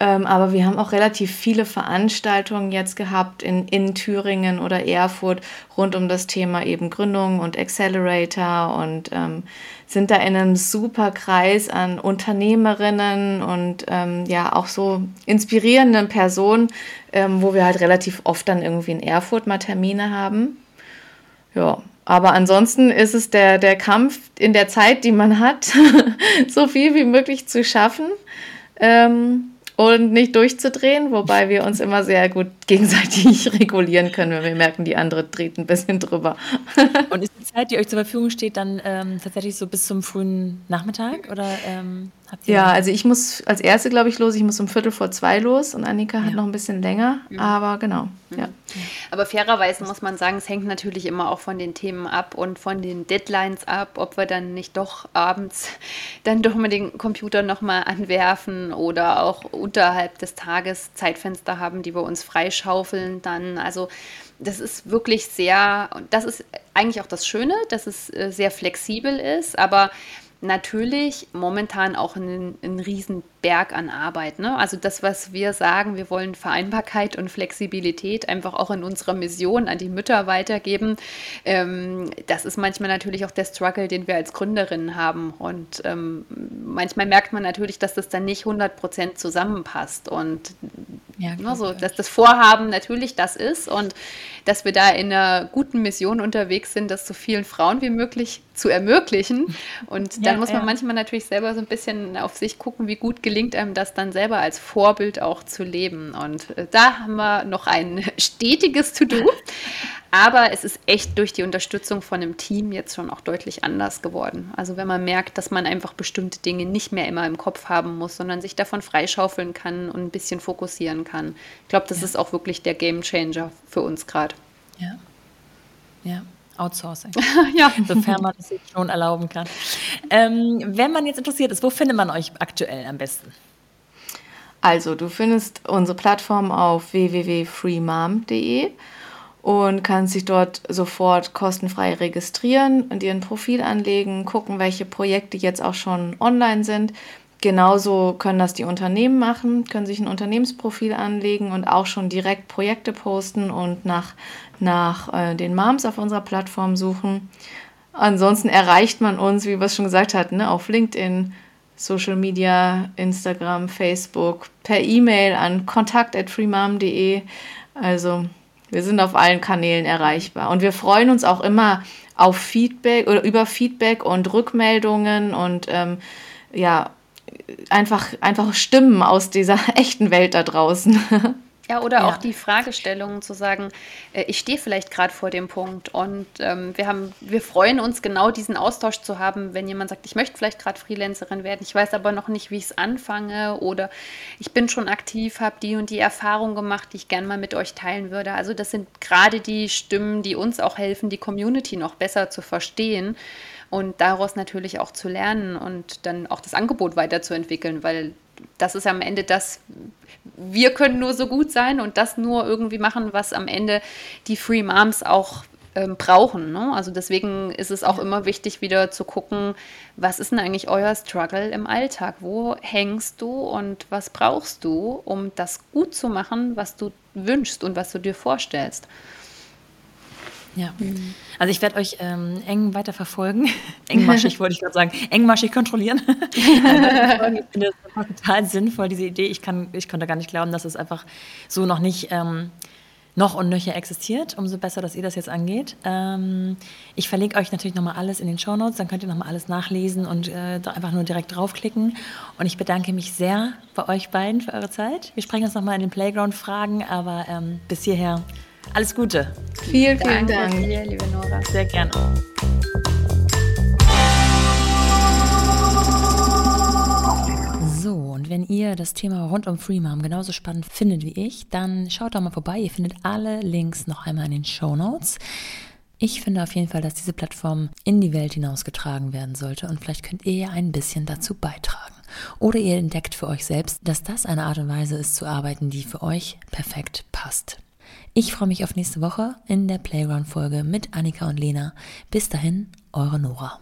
S3: Ähm, aber wir haben auch relativ viele Veranstaltungen jetzt gehabt in, in Thüringen oder Erfurt rund um das Thema eben Gründung und Accelerator und ähm, sind da in einem super Kreis an Unternehmerinnen und ähm, ja auch so inspirierenden Personen, ähm, wo wir halt relativ oft dann irgendwie in Erfurt mal Termine haben. Ja, aber ansonsten ist es der, der Kampf in der Zeit, die man hat, so viel wie möglich zu schaffen. Ähm, und nicht durchzudrehen, wobei wir uns immer sehr gut gegenseitig regulieren können, wenn wir merken, die andere dreht ein bisschen drüber.
S1: und ist die Zeit, die euch zur Verfügung steht, dann ähm, tatsächlich so bis zum frühen Nachmittag oder? Ähm
S3: ja, also ich muss als Erste, glaube ich, los. Ich muss um Viertel vor zwei los und Annika ja. hat noch ein bisschen länger. Mhm. Aber genau, mhm. ja.
S2: Aber fairerweise muss man sagen, es hängt natürlich immer auch von den Themen ab und von den Deadlines ab, ob wir dann nicht doch abends dann doch mal den Computer nochmal anwerfen oder auch unterhalb des Tages Zeitfenster haben, die wir uns freischaufeln dann. Also das ist wirklich sehr, das ist eigentlich auch das Schöne, dass es äh, sehr flexibel ist, aber natürlich momentan auch ein, ein Riesenberg an Arbeit. Ne? Also das, was wir sagen, wir wollen Vereinbarkeit und Flexibilität einfach auch in unserer Mission an die Mütter weitergeben. Ähm, das ist manchmal natürlich auch der Struggle, den wir als Gründerinnen haben. Und ähm, manchmal merkt man natürlich, dass das dann nicht 100 Prozent zusammenpasst. Und ja, ne, so, dass das Vorhaben natürlich das ist und dass wir da in einer guten Mission unterwegs sind, das so vielen Frauen wie möglich zu ermöglichen. Und dann ja, muss man ja. manchmal natürlich selber so ein bisschen auf sich gucken, wie gut gelingt einem das dann selber als Vorbild auch zu leben. Und äh, da haben wir noch ein stetiges To-Do. Aber es ist echt durch die Unterstützung von einem Team jetzt schon auch deutlich anders geworden. Also wenn man merkt, dass man einfach bestimmte Dinge nicht mehr immer im Kopf haben muss, sondern sich davon freischaufeln kann und ein bisschen fokussieren kann. Ich glaube, das ja. ist auch wirklich der Game Changer für uns gerade.
S1: Ja. Ja. Outsourcing. ja. Sofern man es sich schon erlauben kann. Ähm, wenn man jetzt interessiert ist, wo findet man euch aktuell am besten?
S3: Also, du findest unsere Plattform auf www.freemom.de und kannst dich dort sofort kostenfrei registrieren und dir ein Profil anlegen, gucken, welche Projekte jetzt auch schon online sind. Genauso können das die Unternehmen machen, können sich ein Unternehmensprofil anlegen und auch schon direkt Projekte posten und nach, nach äh, den Moms auf unserer Plattform suchen. Ansonsten erreicht man uns, wie wir es schon gesagt hatten, ne, auf LinkedIn, Social Media, Instagram, Facebook, per E-Mail an kontakt.freemom.de. Also wir sind auf allen Kanälen erreichbar. Und wir freuen uns auch immer auf Feedback oder über Feedback und Rückmeldungen und ähm, ja, einfach, einfach Stimmen aus dieser echten Welt da draußen.
S2: Ja, oder ja. auch die Fragestellungen zu sagen, äh, ich stehe vielleicht gerade vor dem Punkt und ähm, wir haben, wir freuen uns genau diesen Austausch zu haben, wenn jemand sagt, ich möchte vielleicht gerade Freelancerin werden, ich weiß aber noch nicht, wie ich es anfange oder ich bin schon aktiv, habe die und die Erfahrung gemacht, die ich gerne mal mit euch teilen würde. Also das sind gerade die Stimmen, die uns auch helfen, die Community noch besser zu verstehen und daraus natürlich auch zu lernen und dann auch das Angebot weiterzuentwickeln, weil das ist am Ende das, wir können nur so gut sein und das nur irgendwie machen, was am Ende die Free Moms auch ähm, brauchen. Ne? Also deswegen ist es auch immer wichtig, wieder zu gucken, was ist denn eigentlich euer Struggle im Alltag? Wo hängst du und was brauchst du, um das gut zu machen, was du wünschst und was du dir vorstellst?
S1: Ja, mhm. also ich werde euch ähm, eng weiter verfolgen. Engmaschig wollte ich gerade sagen. Engmaschig kontrollieren. ich finde das total sinnvoll, diese Idee. Ich, kann, ich konnte gar nicht glauben, dass es einfach so noch nicht ähm, noch und nöcher existiert. Umso besser, dass ihr das jetzt angeht. Ähm, ich verlinke euch natürlich nochmal alles in den Show Notes. Dann könnt ihr nochmal alles nachlesen und äh, einfach nur direkt draufklicken. Und ich bedanke mich sehr bei euch beiden für eure Zeit. Wir sprechen uns nochmal in den Playground-Fragen, aber ähm, bis hierher alles Gute.
S3: Vielen, vielen Dank. Dank.
S2: Dir, liebe Nora.
S1: Sehr gerne. So, und wenn ihr das Thema rund um Freemom genauso spannend findet wie ich, dann schaut doch mal vorbei. Ihr findet alle Links noch einmal in den Show Notes. Ich finde auf jeden Fall, dass diese Plattform in die Welt hinausgetragen werden sollte und vielleicht könnt ihr ja ein bisschen dazu beitragen. Oder ihr entdeckt für euch selbst, dass das eine Art und Weise ist zu arbeiten, die für euch perfekt passt. Ich freue mich auf nächste Woche in der Playground-Folge mit Annika und Lena. Bis dahin, eure Nora.